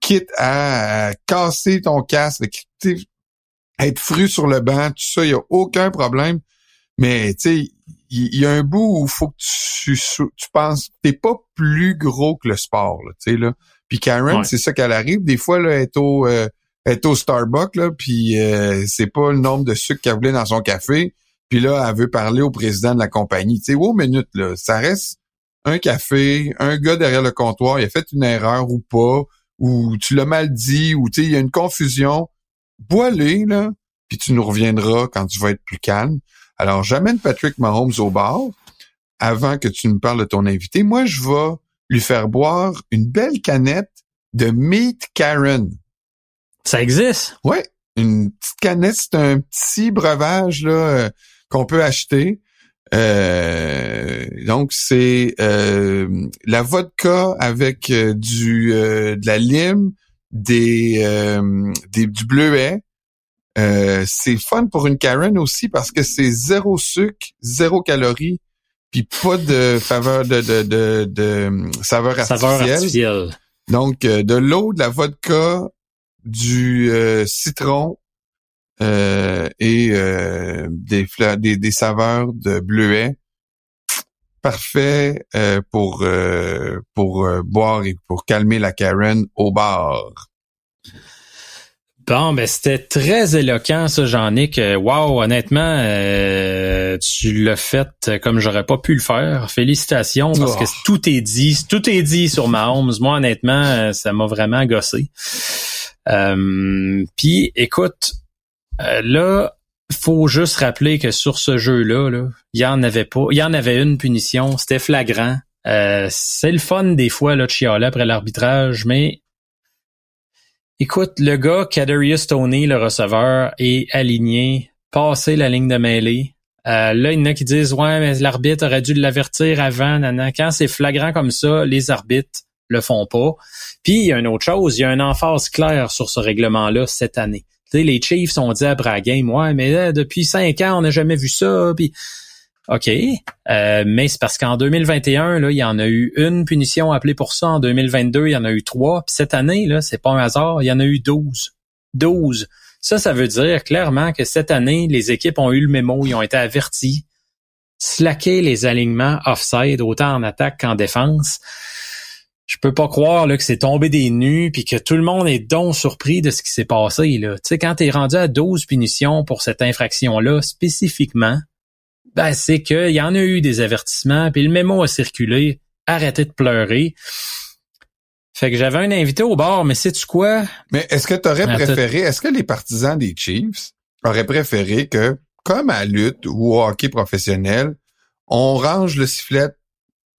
Quitte à, casser ton casque, être fru sur le banc, tout ça, il n'y a aucun problème. Mais tu sais, il y, a un bout où il faut que tu, tu penses, t'es pas plus gros que le sport, tu sais là. Puis Karen, c'est ça qu'elle arrive. Des fois, là, elle est au, euh, est au Starbucks, là, puis euh, c'est pas le nombre de sucre qu'elle voulait dans son café. Puis là, elle veut parler au président de la compagnie. Tu sais, wow, minute, là, ça reste un café, un gars derrière le comptoir, il a fait une erreur ou pas, ou tu l'as mal dit, ou tu sais, il y a une confusion. Bois-les, là, puis tu nous reviendras quand tu vas être plus calme. Alors, j'amène Patrick Mahomes au bar avant que tu nous parles de ton invité. Moi, je vais lui faire boire une belle canette de Meat Karen. Ça existe? Oui. Une petite canette, c'est un petit breuvage là euh, qu'on peut acheter. Euh, donc c'est euh, la vodka avec du de la lime, des, des du bleuet. c'est fun pour une Karen aussi parce que c'est zéro sucre, zéro calories, puis pas de faveur de, de, de, de saveur artificielle. Donc, de l'eau, de la vodka, du euh, citron euh, et euh, des, des, des saveurs de bleuet. Parfait pour pour boire et pour calmer la Karen au bar. Bon, ben c'était très éloquent ça, Jean-Nic. Wow, honnêtement, tu l'as fait comme j'aurais pas pu le faire. Félicitations parce que oh. tout est dit, tout est dit sur Mahomes. Moi, honnêtement, ça m'a vraiment gossé. Euh, Puis écoute, euh, là, faut juste rappeler que sur ce jeu-là, là, il y en avait pas. Il y en avait une punition, c'était flagrant. Euh, c'est le fun des fois là, de chialer après l'arbitrage, mais Écoute, le gars, Kadarius Tony, le receveur, est aligné, passé la ligne de mêlée. Euh, là, il y en a qui disent Ouais, mais l'arbitre aurait dû l'avertir avant. Nana. Quand c'est flagrant comme ça, les arbitres le font pas. Puis il y a une autre chose, il y a une emphase claire sur ce règlement-là cette année. Les Chiefs ont dit après la ouais, mais depuis cinq ans, on n'a jamais vu ça. Puis OK. Euh, mais c'est parce qu'en 2021, là, il y en a eu une punition appelée pour ça. En 2022, il y en a eu trois. Puis cette année, là, c'est pas un hasard, il y en a eu douze. Douze. Ça, ça veut dire clairement que cette année, les équipes ont eu le mémo, ils ont été avertis. Slacker les alignements offside, autant en attaque qu'en défense. Je peux pas croire là, que c'est tombé des nues puis que tout le monde est donc surpris de ce qui s'est passé. Là. Tu sais, quand tu es rendu à 12 punitions pour cette infraction-là spécifiquement, ben, c'est qu'il y en a eu des avertissements, puis le mémo a circulé, arrêtez de pleurer. Fait que j'avais un invité au bar, mais sais-tu quoi? Mais est-ce que tu aurais préféré, est-ce que les partisans des Chiefs auraient préféré que, comme à lutte ou au hockey professionnel, on range le sifflet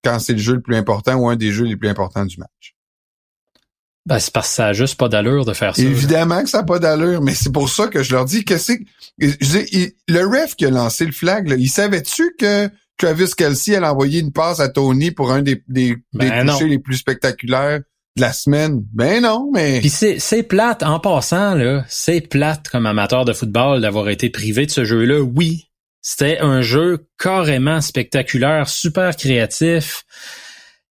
quand c'est le jeu le plus important ou un des jeux les plus importants du match? Ben, c'est parce que ça a juste pas d'allure de faire ça. Évidemment que ça n'a pas d'allure, mais c'est pour ça que je leur dis que c'est... Le ref qui a lancé le flag, il savait-tu que Travis Kelsey allait envoyer une passe à Tony pour un des, des, ben touchés les plus spectaculaires de la semaine? Ben non, mais... Puis c'est, c'est plate, en passant, là, c'est plate comme amateur de football d'avoir été privé de ce jeu-là. Oui, c'était un jeu carrément spectaculaire, super créatif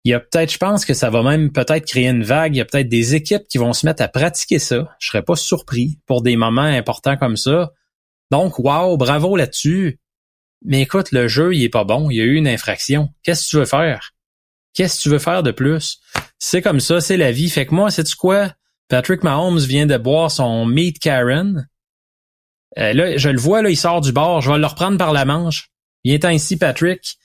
il y a peut-être, je pense que ça va même peut-être créer une vague. Il y a peut-être des équipes qui vont se mettre à pratiquer ça. Je serais pas surpris pour des moments importants comme ça. Donc, wow, bravo là-dessus. Mais écoute, le jeu, il est pas bon. Il y a eu une infraction. Qu'est-ce que tu veux faire? Qu'est-ce que tu veux faire de plus? C'est comme ça, c'est la vie. Fait que moi, sais-tu quoi? Patrick Mahomes vient de boire son Meat Karen. Euh, là, je le vois, là, il sort du bord. Je vais le reprendre par la manche. Viens ici, Patrick.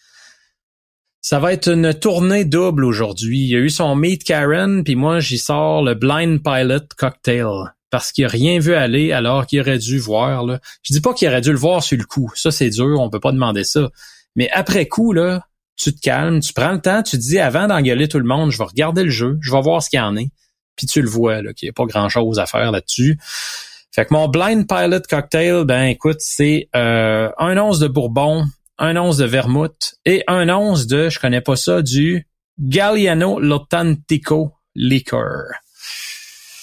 Ça va être une tournée double aujourd'hui. Il y a eu son Meet Karen, puis moi j'y sors le Blind Pilot Cocktail parce qu'il a rien vu aller alors qu'il aurait dû voir. Là. Je dis pas qu'il aurait dû le voir sur le coup. Ça c'est dur, on peut pas demander ça. Mais après coup là, tu te calmes, tu prends le temps, tu te dis avant d'engueuler tout le monde, je vais regarder le jeu, je vais voir ce qu'il y en est. Puis tu le vois là, qu'il n'y a pas grand chose à faire là-dessus. Fait que mon Blind Pilot Cocktail, ben écoute, c'est euh, un once de bourbon, un once de vermouth et un once de, je connais pas ça, du Galliano Lotantico Liquor.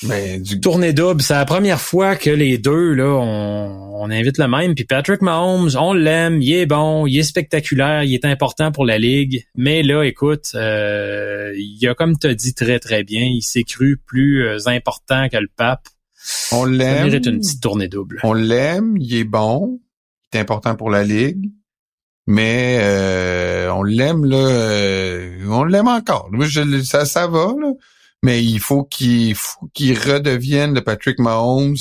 Mais du... Tournée double, c'est la première fois que les deux, là, on, invite le même. Puis Patrick Mahomes, on l'aime, il est bon, il est spectaculaire, il est important pour la Ligue. Mais là, écoute, euh, il a, comme tu as dit très, très bien, il s'est cru plus euh, important que le pape. On l'aime. Ça mérite une petite tournée double. On l'aime, il est bon, il est important pour la Ligue mais euh, on l'aime là, euh, on l'aime encore. ça, ça va là, mais il faut qu'il faut qu'il redevienne le Patrick Mahomes,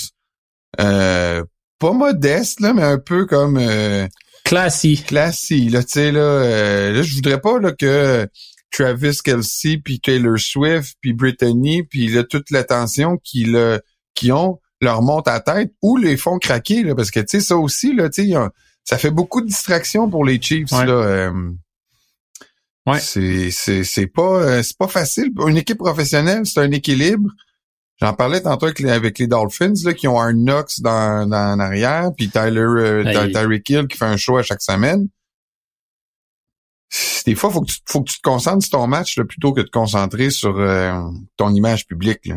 euh, pas modeste là, mais un peu comme euh, classy. Classy là, tu sais là, là, je voudrais pas là que Travis Kelsey puis Taylor Swift puis Brittany puis là toute l'attention qu'ils qui ont leur monte à tête ou les font craquer là, parce que tu sais ça aussi là, tu sais ça fait beaucoup de distractions pour les Chiefs. Là, euh, ouais. C'est, c'est, c'est pas euh, c'est pas facile. Une équipe professionnelle, c'est un équilibre. J'en parlais tantôt avec les, avec les Dolphins là, qui ont un Knox dans, dans en arrière, puis Tyler euh, Tyreek Hill qui fait un show à chaque semaine. Des fois, faut que tu faut que tu te concentres sur ton match là, plutôt que de te concentrer sur euh, ton image publique. Là.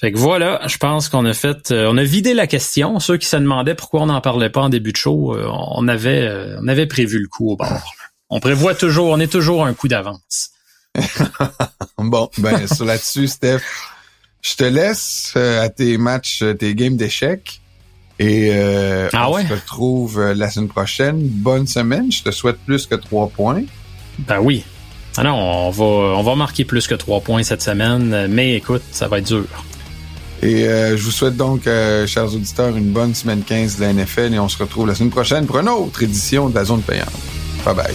Fait que voilà, je pense qu'on a fait, euh, on a vidé la question. Ceux qui se demandaient pourquoi on n'en parlait pas en début de show, euh, on avait, euh, on avait prévu le coup au bord. On prévoit toujours, on est toujours un coup d'avance. bon, ben sur là-dessus, Steph, je te laisse à tes matchs, tes games d'échecs. Et ah on se retrouve la semaine prochaine. Bonne semaine. Je te souhaite plus que trois points. Ben oui. Ah non, on va, on va marquer plus que trois points cette semaine, mais écoute, ça va être dur. Et euh, je vous souhaite donc, euh, chers auditeurs, une bonne semaine 15 de la NFL et on se retrouve la semaine prochaine pour une autre édition de la zone payante. Bye bye.